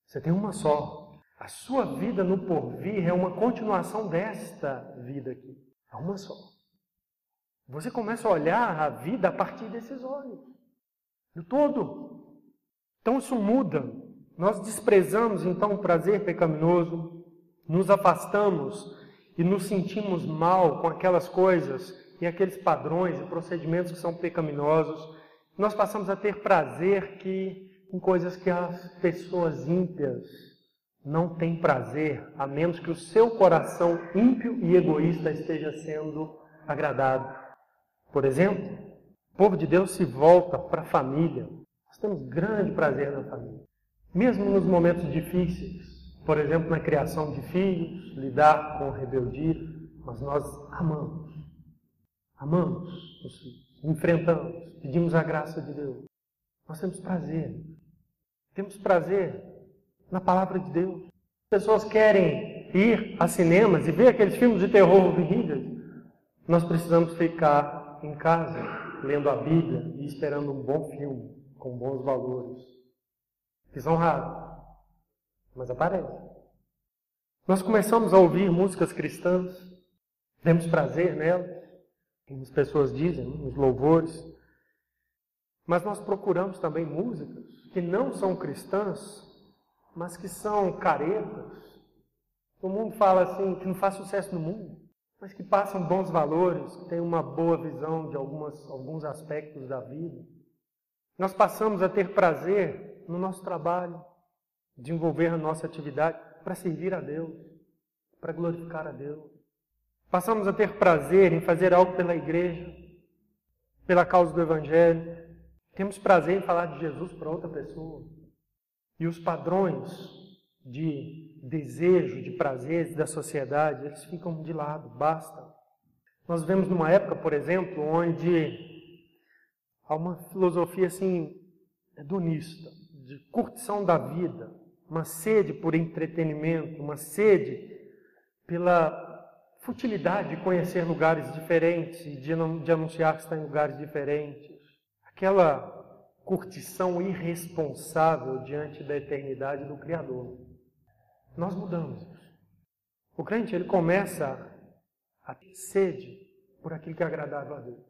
você tem uma só. A sua vida no porvir é uma continuação desta vida aqui. É uma só. Você começa a olhar a vida a partir desses olhos, do todo. Então isso muda nós desprezamos então o prazer pecaminoso, nos afastamos e nos sentimos mal com aquelas coisas e aqueles padrões e procedimentos que são pecaminosos. Nós passamos a ter prazer que em coisas que as pessoas ímpias não têm prazer, a menos que o seu coração ímpio e egoísta esteja sendo agradado. Por exemplo, o povo de Deus se volta para a família. Nós temos grande prazer na família. Mesmo nos momentos difíceis, por exemplo, na criação de filhos, lidar com rebeldia, mas nós amamos. Amamos os filhos, enfrentamos, pedimos a graça de Deus. Nós temos prazer. Temos prazer na palavra de Deus. Pessoas querem ir a cinemas e ver aqueles filmes de terror horríveis. Nós precisamos ficar em casa, lendo a Bíblia e esperando um bom filme, com bons valores que são raros, mas aparecem. Nós começamos a ouvir músicas cristãs, temos prazer nelas, como as pessoas dizem, nos louvores, mas nós procuramos também músicas que não são cristãs, mas que são caretas. O mundo fala assim, que não faz sucesso no mundo, mas que passam bons valores, que têm uma boa visão de algumas, alguns aspectos da vida. Nós passamos a ter prazer no nosso trabalho, desenvolver a nossa atividade para servir a Deus, para glorificar a Deus. Passamos a ter prazer em fazer algo pela igreja, pela causa do Evangelho. Temos prazer em falar de Jesus para outra pessoa. E os padrões de desejo, de prazeres da sociedade, eles ficam de lado, basta. Nós vemos numa época, por exemplo, onde há uma filosofia assim hedonista de curtição da vida, uma sede por entretenimento, uma sede pela futilidade de conhecer lugares diferentes de, de anunciar que está em lugares diferentes. Aquela curtição irresponsável diante da eternidade do Criador. Nós mudamos isso. O crente ele começa a ter sede por aquilo que é agradável a Deus.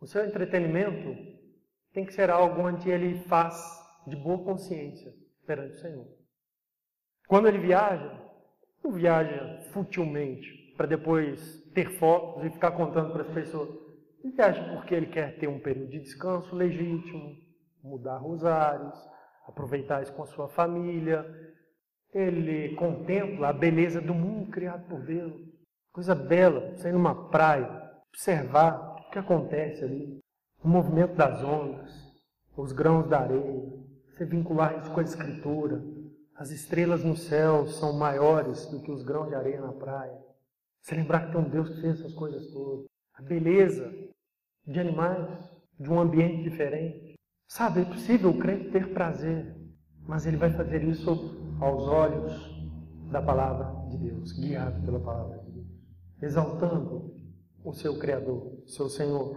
O seu entretenimento tem que ser algo onde ele faz de boa consciência perante o Senhor. Quando ele viaja, não viaja futilmente para depois ter fotos e ficar contando para as pessoas. Ele viaja porque ele quer ter um período de descanso legítimo, mudar rosários, aproveitar isso com a sua família. Ele contempla a beleza do mundo criado por Deus. Coisa bela, sair numa praia, observar o que acontece ali, o movimento das ondas, os grãos da areia, você vincular isso com a escritura. As estrelas no céu são maiores do que os grãos de areia na praia. Você lembrar que tem um Deus que fez essas coisas todas. A beleza de animais, de um ambiente diferente. Sabe, é possível o crente ter prazer, mas ele vai fazer isso aos olhos da palavra de Deus, guiado pela palavra de Deus, exaltando o seu Criador, o seu Senhor.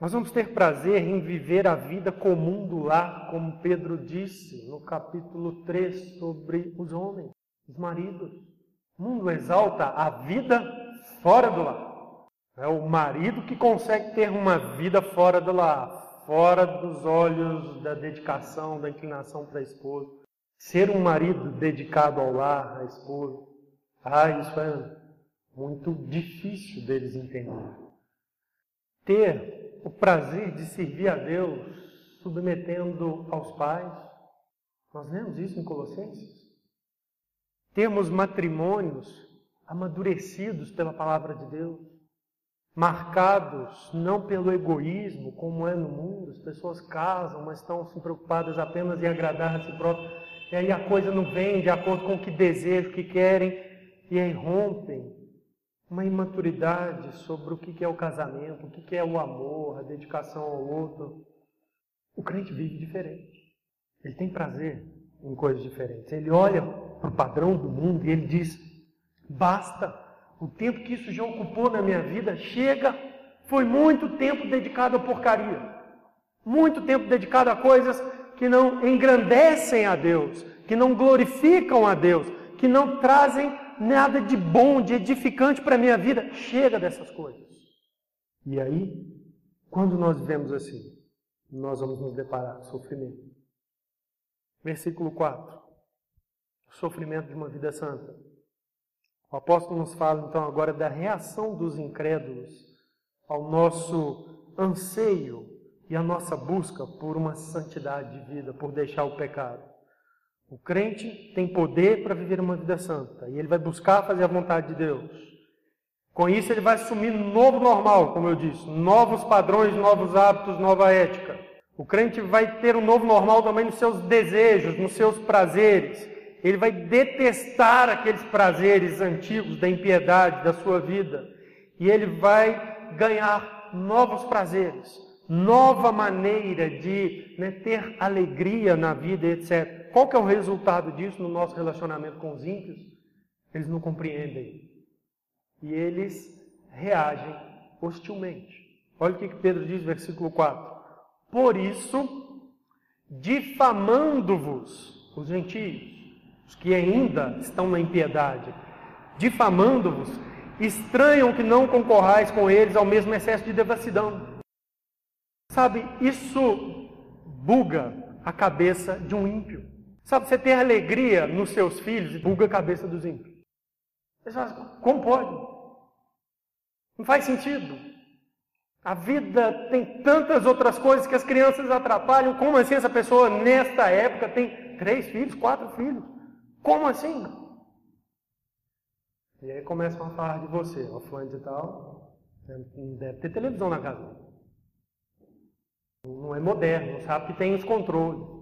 Nós vamos ter prazer em viver a vida comum do lar, como Pedro disse no capítulo 3 sobre os homens, os maridos. O mundo exalta a vida fora do lar. É o marido que consegue ter uma vida fora do lar, fora dos olhos da dedicação, da inclinação para a esposa. Ser um marido dedicado ao lar, à esposa. Ah, isso é muito difícil deles entender. Ter o prazer de servir a Deus submetendo aos pais. Nós lemos isso em Colossenses. Termos matrimônios amadurecidos pela palavra de Deus marcados não pelo egoísmo, como é no mundo, as pessoas casam, mas estão se preocupadas apenas em agradar a si próprias, e aí a coisa não vem de acordo com o que desejam, o que querem, e aí rompem uma imaturidade sobre o que é o casamento, o que é o amor, a dedicação ao outro. O crente vive diferente. Ele tem prazer em coisas diferentes. Ele olha para o padrão do mundo e ele diz: basta o tempo que isso já ocupou na minha vida chega. Foi muito tempo dedicado à porcaria. Muito tempo dedicado a coisas que não engrandecem a Deus, que não glorificam a Deus, que não trazem nada de bom, de edificante para a minha vida. Chega dessas coisas. E aí, quando nós vivemos assim, nós vamos nos deparar com sofrimento. Versículo 4. O sofrimento de uma vida santa. O apóstolo nos fala então agora da reação dos incrédulos ao nosso anseio e a nossa busca por uma santidade de vida, por deixar o pecado. O crente tem poder para viver uma vida santa e ele vai buscar fazer a vontade de Deus. Com isso, ele vai assumir um novo normal, como eu disse, novos padrões, novos hábitos, nova ética. O crente vai ter um novo normal também nos seus desejos, nos seus prazeres ele vai detestar aqueles prazeres antigos da impiedade da sua vida e ele vai ganhar novos prazeres, nova maneira de né, ter alegria na vida, etc. Qual que é o resultado disso no nosso relacionamento com os ímpios? Eles não compreendem e eles reagem hostilmente. Olha o que Pedro diz, versículo 4. Por isso, difamando-vos, os gentios, os que ainda estão na impiedade, difamando-vos, estranham que não concorrais com eles ao mesmo excesso de devassidão. Sabe, isso buga a cabeça de um ímpio. Sabe, você ter alegria nos seus filhos e buga a cabeça dos ímpios. Você fala, como pode? Não faz sentido. A vida tem tantas outras coisas que as crianças atrapalham. Como assim essa pessoa, nesta época, tem três filhos, quatro filhos? Como assim? E aí começam a falar de você, fulano de tal, não deve ter televisão na casa. Não é moderno, sabe que tem os controles.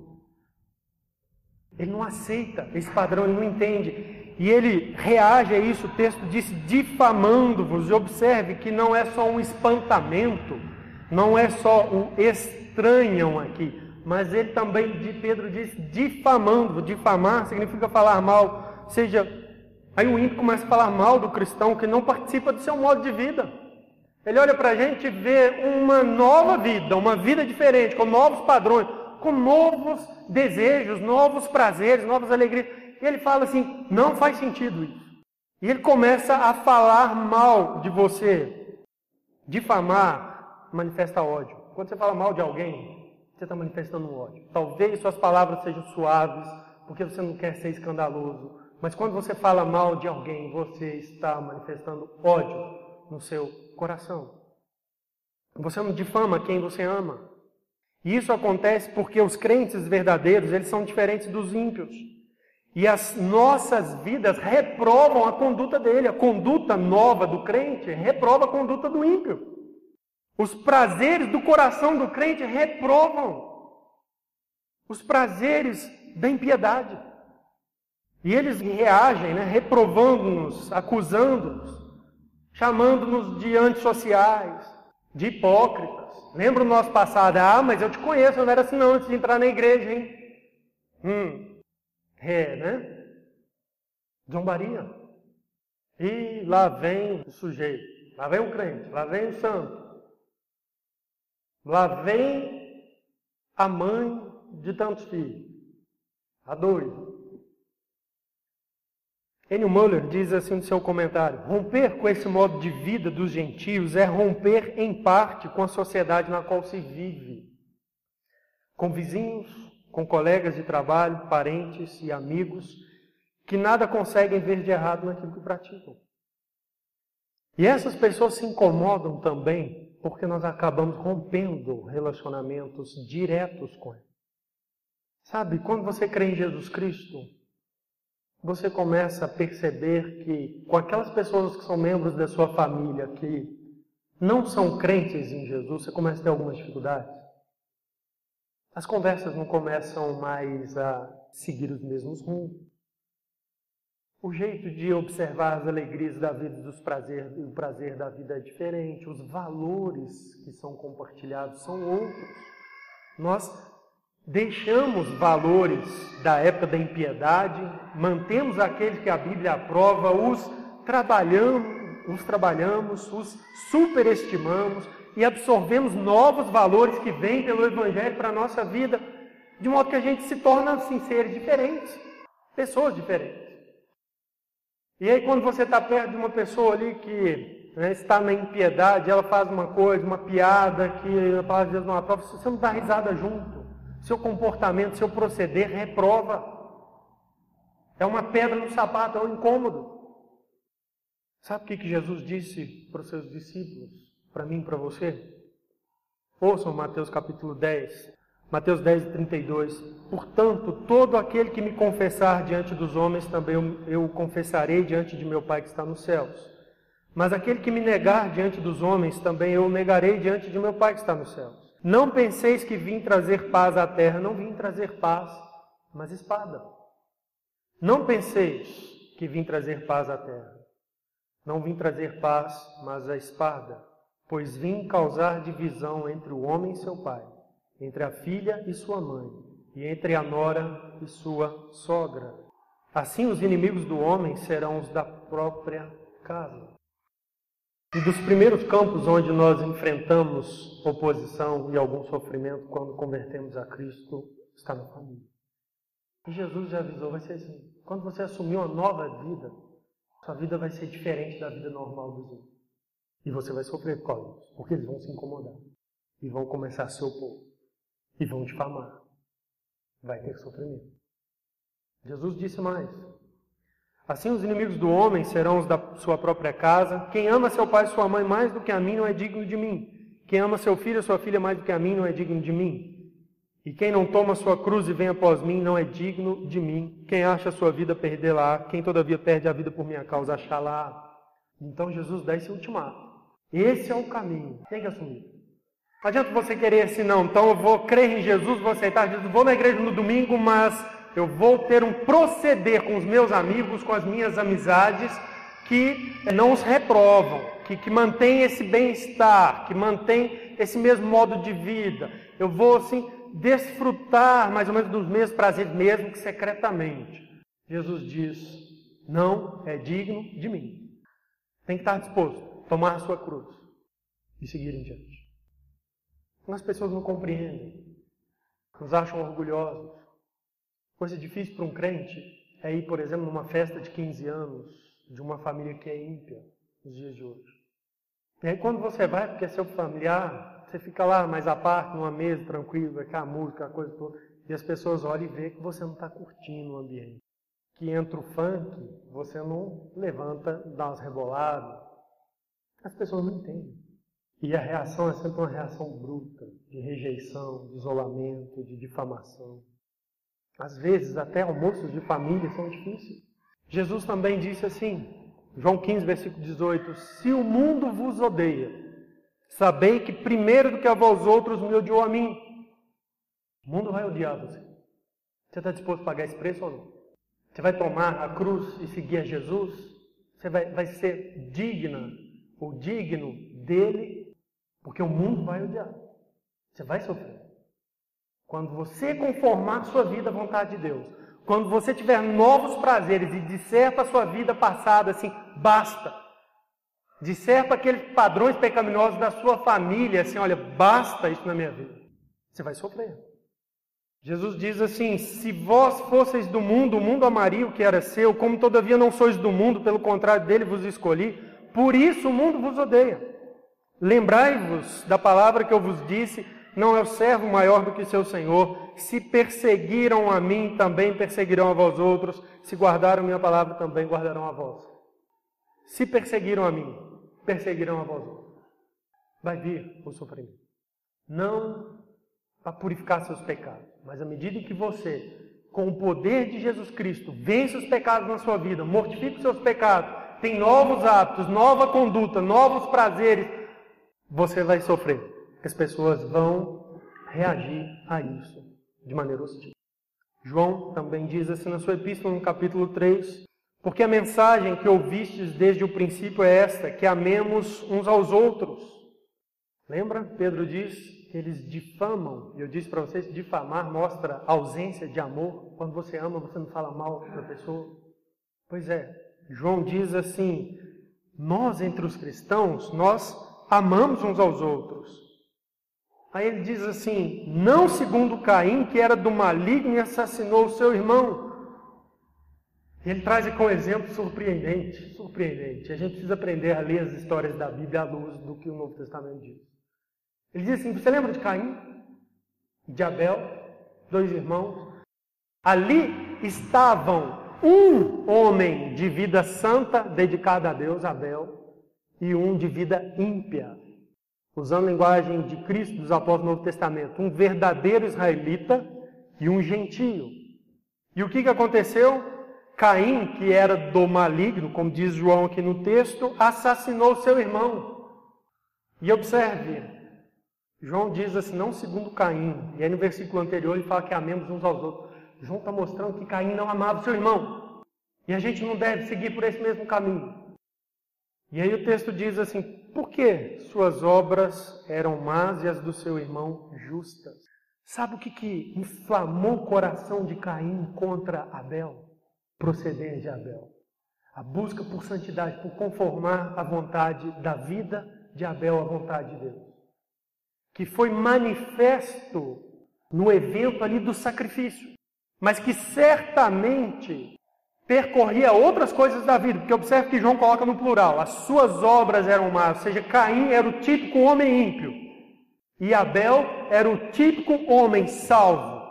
Ele não aceita esse padrão, ele não entende. E ele reage a isso, o texto diz, difamando-vos. E observe que não é só um espantamento, não é só o estranham aqui mas ele também, Pedro diz, difamando. Difamar significa falar mal. Ou seja, aí o ímpio começa a falar mal do cristão que não participa do seu modo de vida. Ele olha para a gente e vê uma nova vida, uma vida diferente, com novos padrões, com novos desejos, novos prazeres, novas alegrias. E ele fala assim: não faz sentido isso. E ele começa a falar mal de você. Difamar manifesta ódio. Quando você fala mal de alguém, você está manifestando ódio. Talvez suas palavras sejam suaves, porque você não quer ser escandaloso. Mas quando você fala mal de alguém, você está manifestando ódio no seu coração. Você não difama quem você ama. E isso acontece porque os crentes verdadeiros, eles são diferentes dos ímpios. E as nossas vidas reprovam a conduta dele. A conduta nova do crente reprova a conduta do ímpio. Os prazeres do coração do crente reprovam os prazeres da impiedade. E eles reagem, né, reprovando-nos, acusando-nos, chamando-nos de antissociais, de hipócritas. Lembra o nosso passado? Ah, mas eu te conheço, eu não era assim não antes de entrar na igreja, hein? Hum, é, né? Zombaria. E lá vem o sujeito, lá vem o crente, lá vem o santo. Lá vem a mãe de tantos filhos. A dois. Enio Muller diz assim no seu comentário: romper com esse modo de vida dos gentios é romper em parte com a sociedade na qual se vive, com vizinhos, com colegas de trabalho, parentes e amigos que nada conseguem ver de errado naquilo que praticam. E essas pessoas se incomodam também porque nós acabamos rompendo relacionamentos diretos com eles. Sabe, quando você crê em Jesus Cristo, você começa a perceber que com aquelas pessoas que são membros da sua família que não são crentes em Jesus, você começa a ter algumas dificuldades. As conversas não começam mais a seguir os mesmos rumos. O jeito de observar as alegrias da vida e prazeres, o prazer da vida é diferente. Os valores que são compartilhados são outros. Nós deixamos valores da época da impiedade, mantemos aqueles que a Bíblia aprova, os trabalhamos, os trabalhamos, os superestimamos e absorvemos novos valores que vêm pelo Evangelho para a nossa vida, de modo que a gente se torna assim, seres diferentes, pessoas diferentes. E aí quando você está perto de uma pessoa ali que né, está na impiedade, ela faz uma coisa, uma piada que a palavra de Deus não aprova, você não dá risada junto seu comportamento, seu proceder reprova. É uma pedra no sapato, é um incômodo. Sabe o que Jesus disse para os seus discípulos, para mim e para você? Ouçam Mateus capítulo 10, Mateus 10, 32. Portanto, todo aquele que me confessar diante dos homens, também eu, eu confessarei diante de meu Pai que está nos céus. Mas aquele que me negar diante dos homens, também eu negarei diante de meu Pai que está nos céus. Não penseis que vim trazer paz à terra, não vim trazer paz, mas espada. Não penseis que vim trazer paz à terra. Não vim trazer paz, mas a espada, pois vim causar divisão entre o homem e seu pai, entre a filha e sua mãe, e entre a nora e sua sogra. Assim os inimigos do homem serão os da própria casa. E dos primeiros campos onde nós enfrentamos oposição e algum sofrimento quando convertemos a Cristo está na família. E Jesus já avisou, vai ser assim. Quando você assumir uma nova vida, sua vida vai ser diferente da vida normal dos outros. E você vai sofrer por porque eles vão se incomodar. E vão começar a se opor. E vão difamar. Vai ter sofrimento. Jesus disse mais. Assim os inimigos do homem serão os da sua própria casa. Quem ama seu pai e sua mãe mais do que a mim não é digno de mim. Quem ama seu filho e sua filha mais do que a mim não é digno de mim. E quem não toma sua cruz e vem após mim não é digno de mim. Quem acha sua vida, perdê-la. Quem todavia perde a vida por minha causa, achá-la. Então Jesus dá esse ultimato. Esse é o caminho. Tem que assumir. Não adianta você querer assim, não. Então eu vou crer em Jesus, vou aceitar Jesus, vou na igreja no domingo, mas eu vou ter um proceder com os meus amigos, com as minhas amizades, que não os reprovam, que, que mantém esse bem-estar, que mantém esse mesmo modo de vida. Eu vou, assim, desfrutar mais ou menos dos mesmos prazeres, mesmo que secretamente. Jesus diz: não é digno de mim. Tem que estar disposto a tomar a sua cruz e seguir em diante. As pessoas não compreendem, nos acham orgulhosos, Coisa difícil para um crente é ir, por exemplo, numa festa de 15 anos de uma família que é ímpia nos dias de hoje. E aí quando você vai, porque é seu familiar, Você fica lá mais à parte, numa mesa, tranquilo, aquela música, a coisa toda. E as pessoas olham e veem que você não está curtindo o ambiente. Que entra o funk, você não levanta, dá umas reboladas. As pessoas não entendem. E a reação é sempre uma reação bruta, de rejeição, de isolamento, de difamação. Às vezes, até almoços de família são difíceis. Jesus também disse assim, João 15, versículo 18: Se o mundo vos odeia, sabei que primeiro do que a vós outros me odiou a mim. O mundo vai odiar você. Você está disposto a pagar esse preço ou não? Você vai tomar a cruz e seguir a Jesus? Você vai, vai ser digna ou digno dele? Porque o mundo vai odiar. Você vai sofrer. Quando você conformar sua vida à vontade de Deus, quando você tiver novos prazeres e disser para a sua vida passada assim, basta. Disser para aqueles padrões pecaminosos da sua família assim, olha, basta isso na minha vida. Você vai sofrer. Jesus diz assim: Se vós fosseis do mundo, o mundo amaria o que era seu, como todavia não sois do mundo, pelo contrário dele vos escolhi, por isso o mundo vos odeia. Lembrai-vos da palavra que eu vos disse: não é o servo maior do que seu senhor. Se perseguiram a mim, também perseguirão a vós outros. Se guardaram minha palavra, também guardarão a vós. Se perseguiram a mim, perseguirão a vós outros. Vai vir o sofrimento. Não para purificar seus pecados, mas à medida que você, com o poder de Jesus Cristo, vence os pecados na sua vida, mortifica os seus pecados, tem novos hábitos, nova conduta, novos prazeres, você vai sofrer. As pessoas vão reagir a isso de maneira hostil. João também diz assim na sua epístola, no capítulo 3, porque a mensagem que ouvistes desde o princípio é esta, que amemos uns aos outros. Lembra? Pedro diz que eles difamam, eu disse para vocês, difamar mostra ausência de amor. Quando você ama, você não fala mal da pessoa. Pois é, João diz assim, nós entre os cristãos, nós amamos uns aos outros. Aí ele diz assim: não segundo Caim, que era do maligno e assassinou o seu irmão. Ele traz aqui um exemplo surpreendente, surpreendente. A gente precisa aprender a ler as histórias da Bíblia à luz do que o Novo Testamento diz. Ele diz assim: você lembra de Caim? De Abel, dois irmãos? Ali estavam um homem de vida santa, dedicado a Deus, Abel, e um de vida ímpia, usando a linguagem de Cristo dos apóstolos do Novo Testamento, um verdadeiro israelita e um gentio. E o que, que aconteceu? Caim, que era do maligno, como diz João aqui no texto, assassinou seu irmão. E observe, João diz assim, não segundo Caim. E aí no versículo anterior ele fala que amemos uns aos outros. João está mostrando que Caim não amava seu irmão. E a gente não deve seguir por esse mesmo caminho. E aí o texto diz assim: por que suas obras eram más e as do seu irmão justas? Sabe o que, que inflamou o coração de Caim contra Abel? Proceder de Abel. A busca por santidade, por conformar a vontade da vida de Abel à vontade de Deus. Que foi manifesto no evento ali do sacrifício, mas que certamente percorria outras coisas da vida, porque observe que João coloca no plural, as suas obras eram más, ou seja, Caim era o típico homem ímpio, e Abel era o típico homem salvo,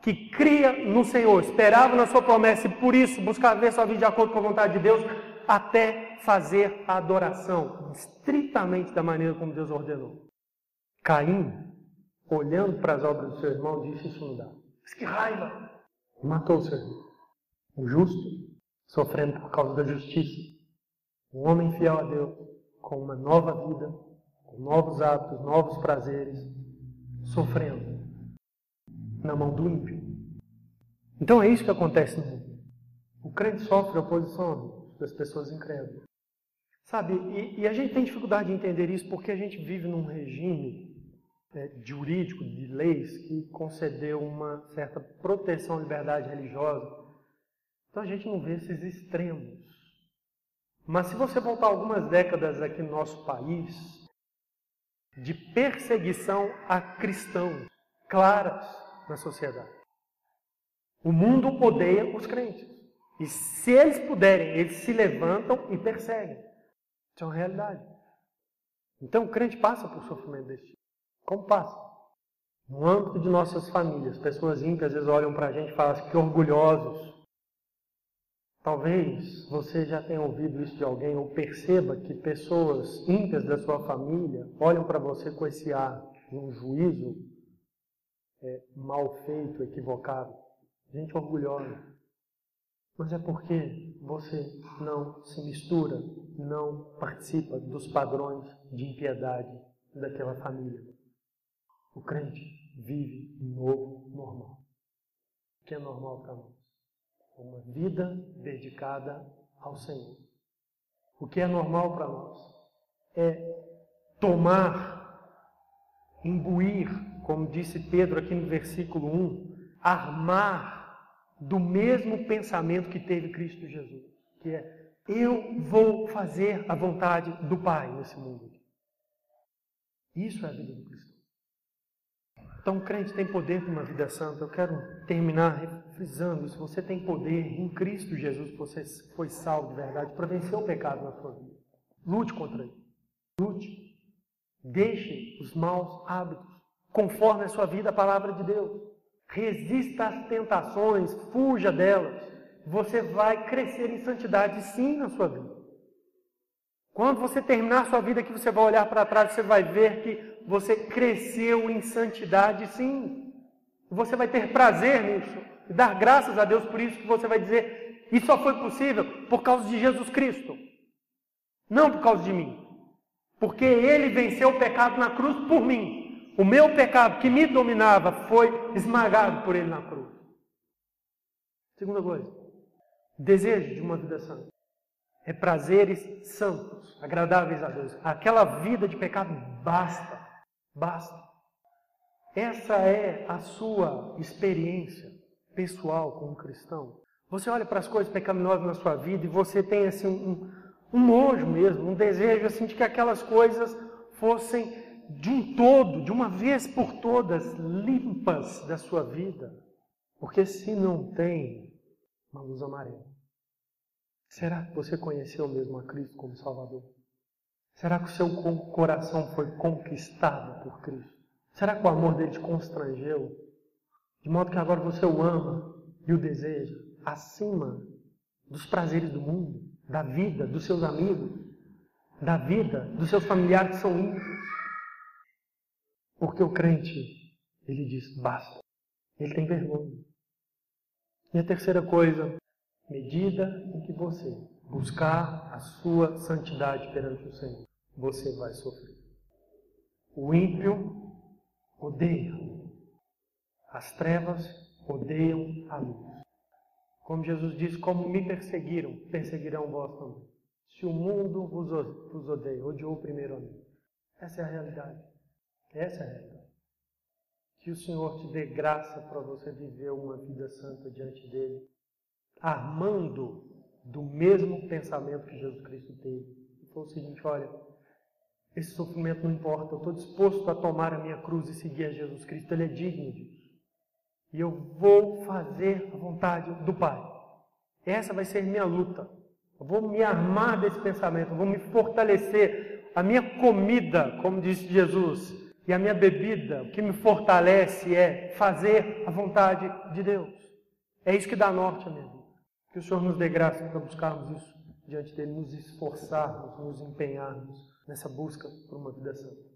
que cria no Senhor, esperava na sua promessa e por isso buscava ver sua vida de acordo com a vontade de Deus, até fazer a adoração, estritamente da maneira como Deus ordenou. Caim, olhando para as obras do seu irmão, disse isso não dá. Mas que raiva! Matou o seu irmão o justo, sofrendo por causa da justiça. Um homem fiel a Deus, com uma nova vida, com novos hábitos, novos prazeres, sofrendo na mão do ímpio. Então é isso que acontece no mundo. O crente sofre a oposição das pessoas incrédulas. Sabe, e, e, a gente tem dificuldade de entender isso porque a gente vive num regime é, jurídico, de leis, que concedeu uma certa proteção à liberdade religiosa então a gente não vê esses extremos. Mas se você voltar algumas décadas aqui no nosso país, de perseguição a cristãos claras na sociedade. O mundo odeia os crentes. E se eles puderem, eles se levantam e perseguem. Isso é uma realidade. Então o crente passa por sofrimento desse tipo. Como passa? No âmbito de nossas famílias, pessoas ímpias às vezes olham para a gente e falam assim, que orgulhosos. Talvez você já tenha ouvido isso de alguém ou perceba que pessoas ímpias da sua família olham para você com esse ar de um juízo é, mal feito, equivocado. Gente orgulhosa. Mas é porque você não se mistura, não participa dos padrões de impiedade daquela família. O crente vive um novo normal. Que é normal para nós? Uma vida dedicada ao Senhor. O que é normal para nós é tomar, imbuir, como disse Pedro aqui no versículo 1, armar do mesmo pensamento que teve Cristo Jesus, que é eu vou fazer a vontade do Pai nesse mundo. Isso é a vida do cristão. Então, crente tem poder para uma vida santa. Eu quero terminar frisando: se você tem poder em Cristo Jesus, você foi salvo de verdade para vencer o pecado na sua vida. Lute contra ele. Lute. Deixe os maus hábitos, conforme a sua vida, a palavra de Deus. Resista às tentações, fuja delas. Você vai crescer em santidade sim na sua vida. Quando você terminar a sua vida aqui, você vai olhar para trás você vai ver que você cresceu em santidade, sim. Você vai ter prazer nisso. E dar graças a Deus por isso que você vai dizer, isso só foi possível por causa de Jesus Cristo. Não por causa de mim. Porque Ele venceu o pecado na cruz por mim. O meu pecado que me dominava foi esmagado por Ele na cruz. Segunda coisa, desejo de uma vida santa é prazeres santos, agradáveis a Deus. Aquela vida de pecado basta, basta. Essa é a sua experiência pessoal como cristão. Você olha para as coisas pecaminosas na sua vida e você tem assim um, um nojo mesmo, um desejo assim de que aquelas coisas fossem de um todo, de uma vez por todas, limpas da sua vida. Porque se não tem, uma luz amarela. Será que você conheceu mesmo a Cristo como Salvador? Será que o seu coração foi conquistado por Cristo? Será que o amor dele te constrangeu? De modo que agora você o ama e o deseja acima dos prazeres do mundo, da vida, dos seus amigos, da vida, dos seus familiares que são ímpios. Porque o crente, ele diz, basta. Ele tem vergonha. E a terceira coisa, medida em que você buscar a sua santidade perante o Senhor, você vai sofrer. O ímpio odeia. As trevas odeiam a luz. Como Jesus diz, como me perseguiram, perseguirão vós também. Se o mundo vos odeia, odiou primeiro a mim. Essa é a realidade. Essa é a realidade. Que o Senhor te dê graça para você viver uma vida santa diante dele armando do mesmo pensamento que Jesus Cristo teve. E foi o seguinte: olha, esse sofrimento não importa, eu estou disposto a tomar a minha cruz e seguir a Jesus Cristo, Ele é digno disso. E eu vou fazer a vontade do Pai. Essa vai ser minha luta. Eu vou me armar desse pensamento, eu vou me fortalecer. A minha comida, como disse Jesus, e a minha bebida, o que me fortalece é fazer a vontade de Deus. É isso que dá norte a minha vida. Que o Senhor nos dê graça para buscarmos isso diante dele, nos esforçarmos, nos empenharmos nessa busca por uma vida santa.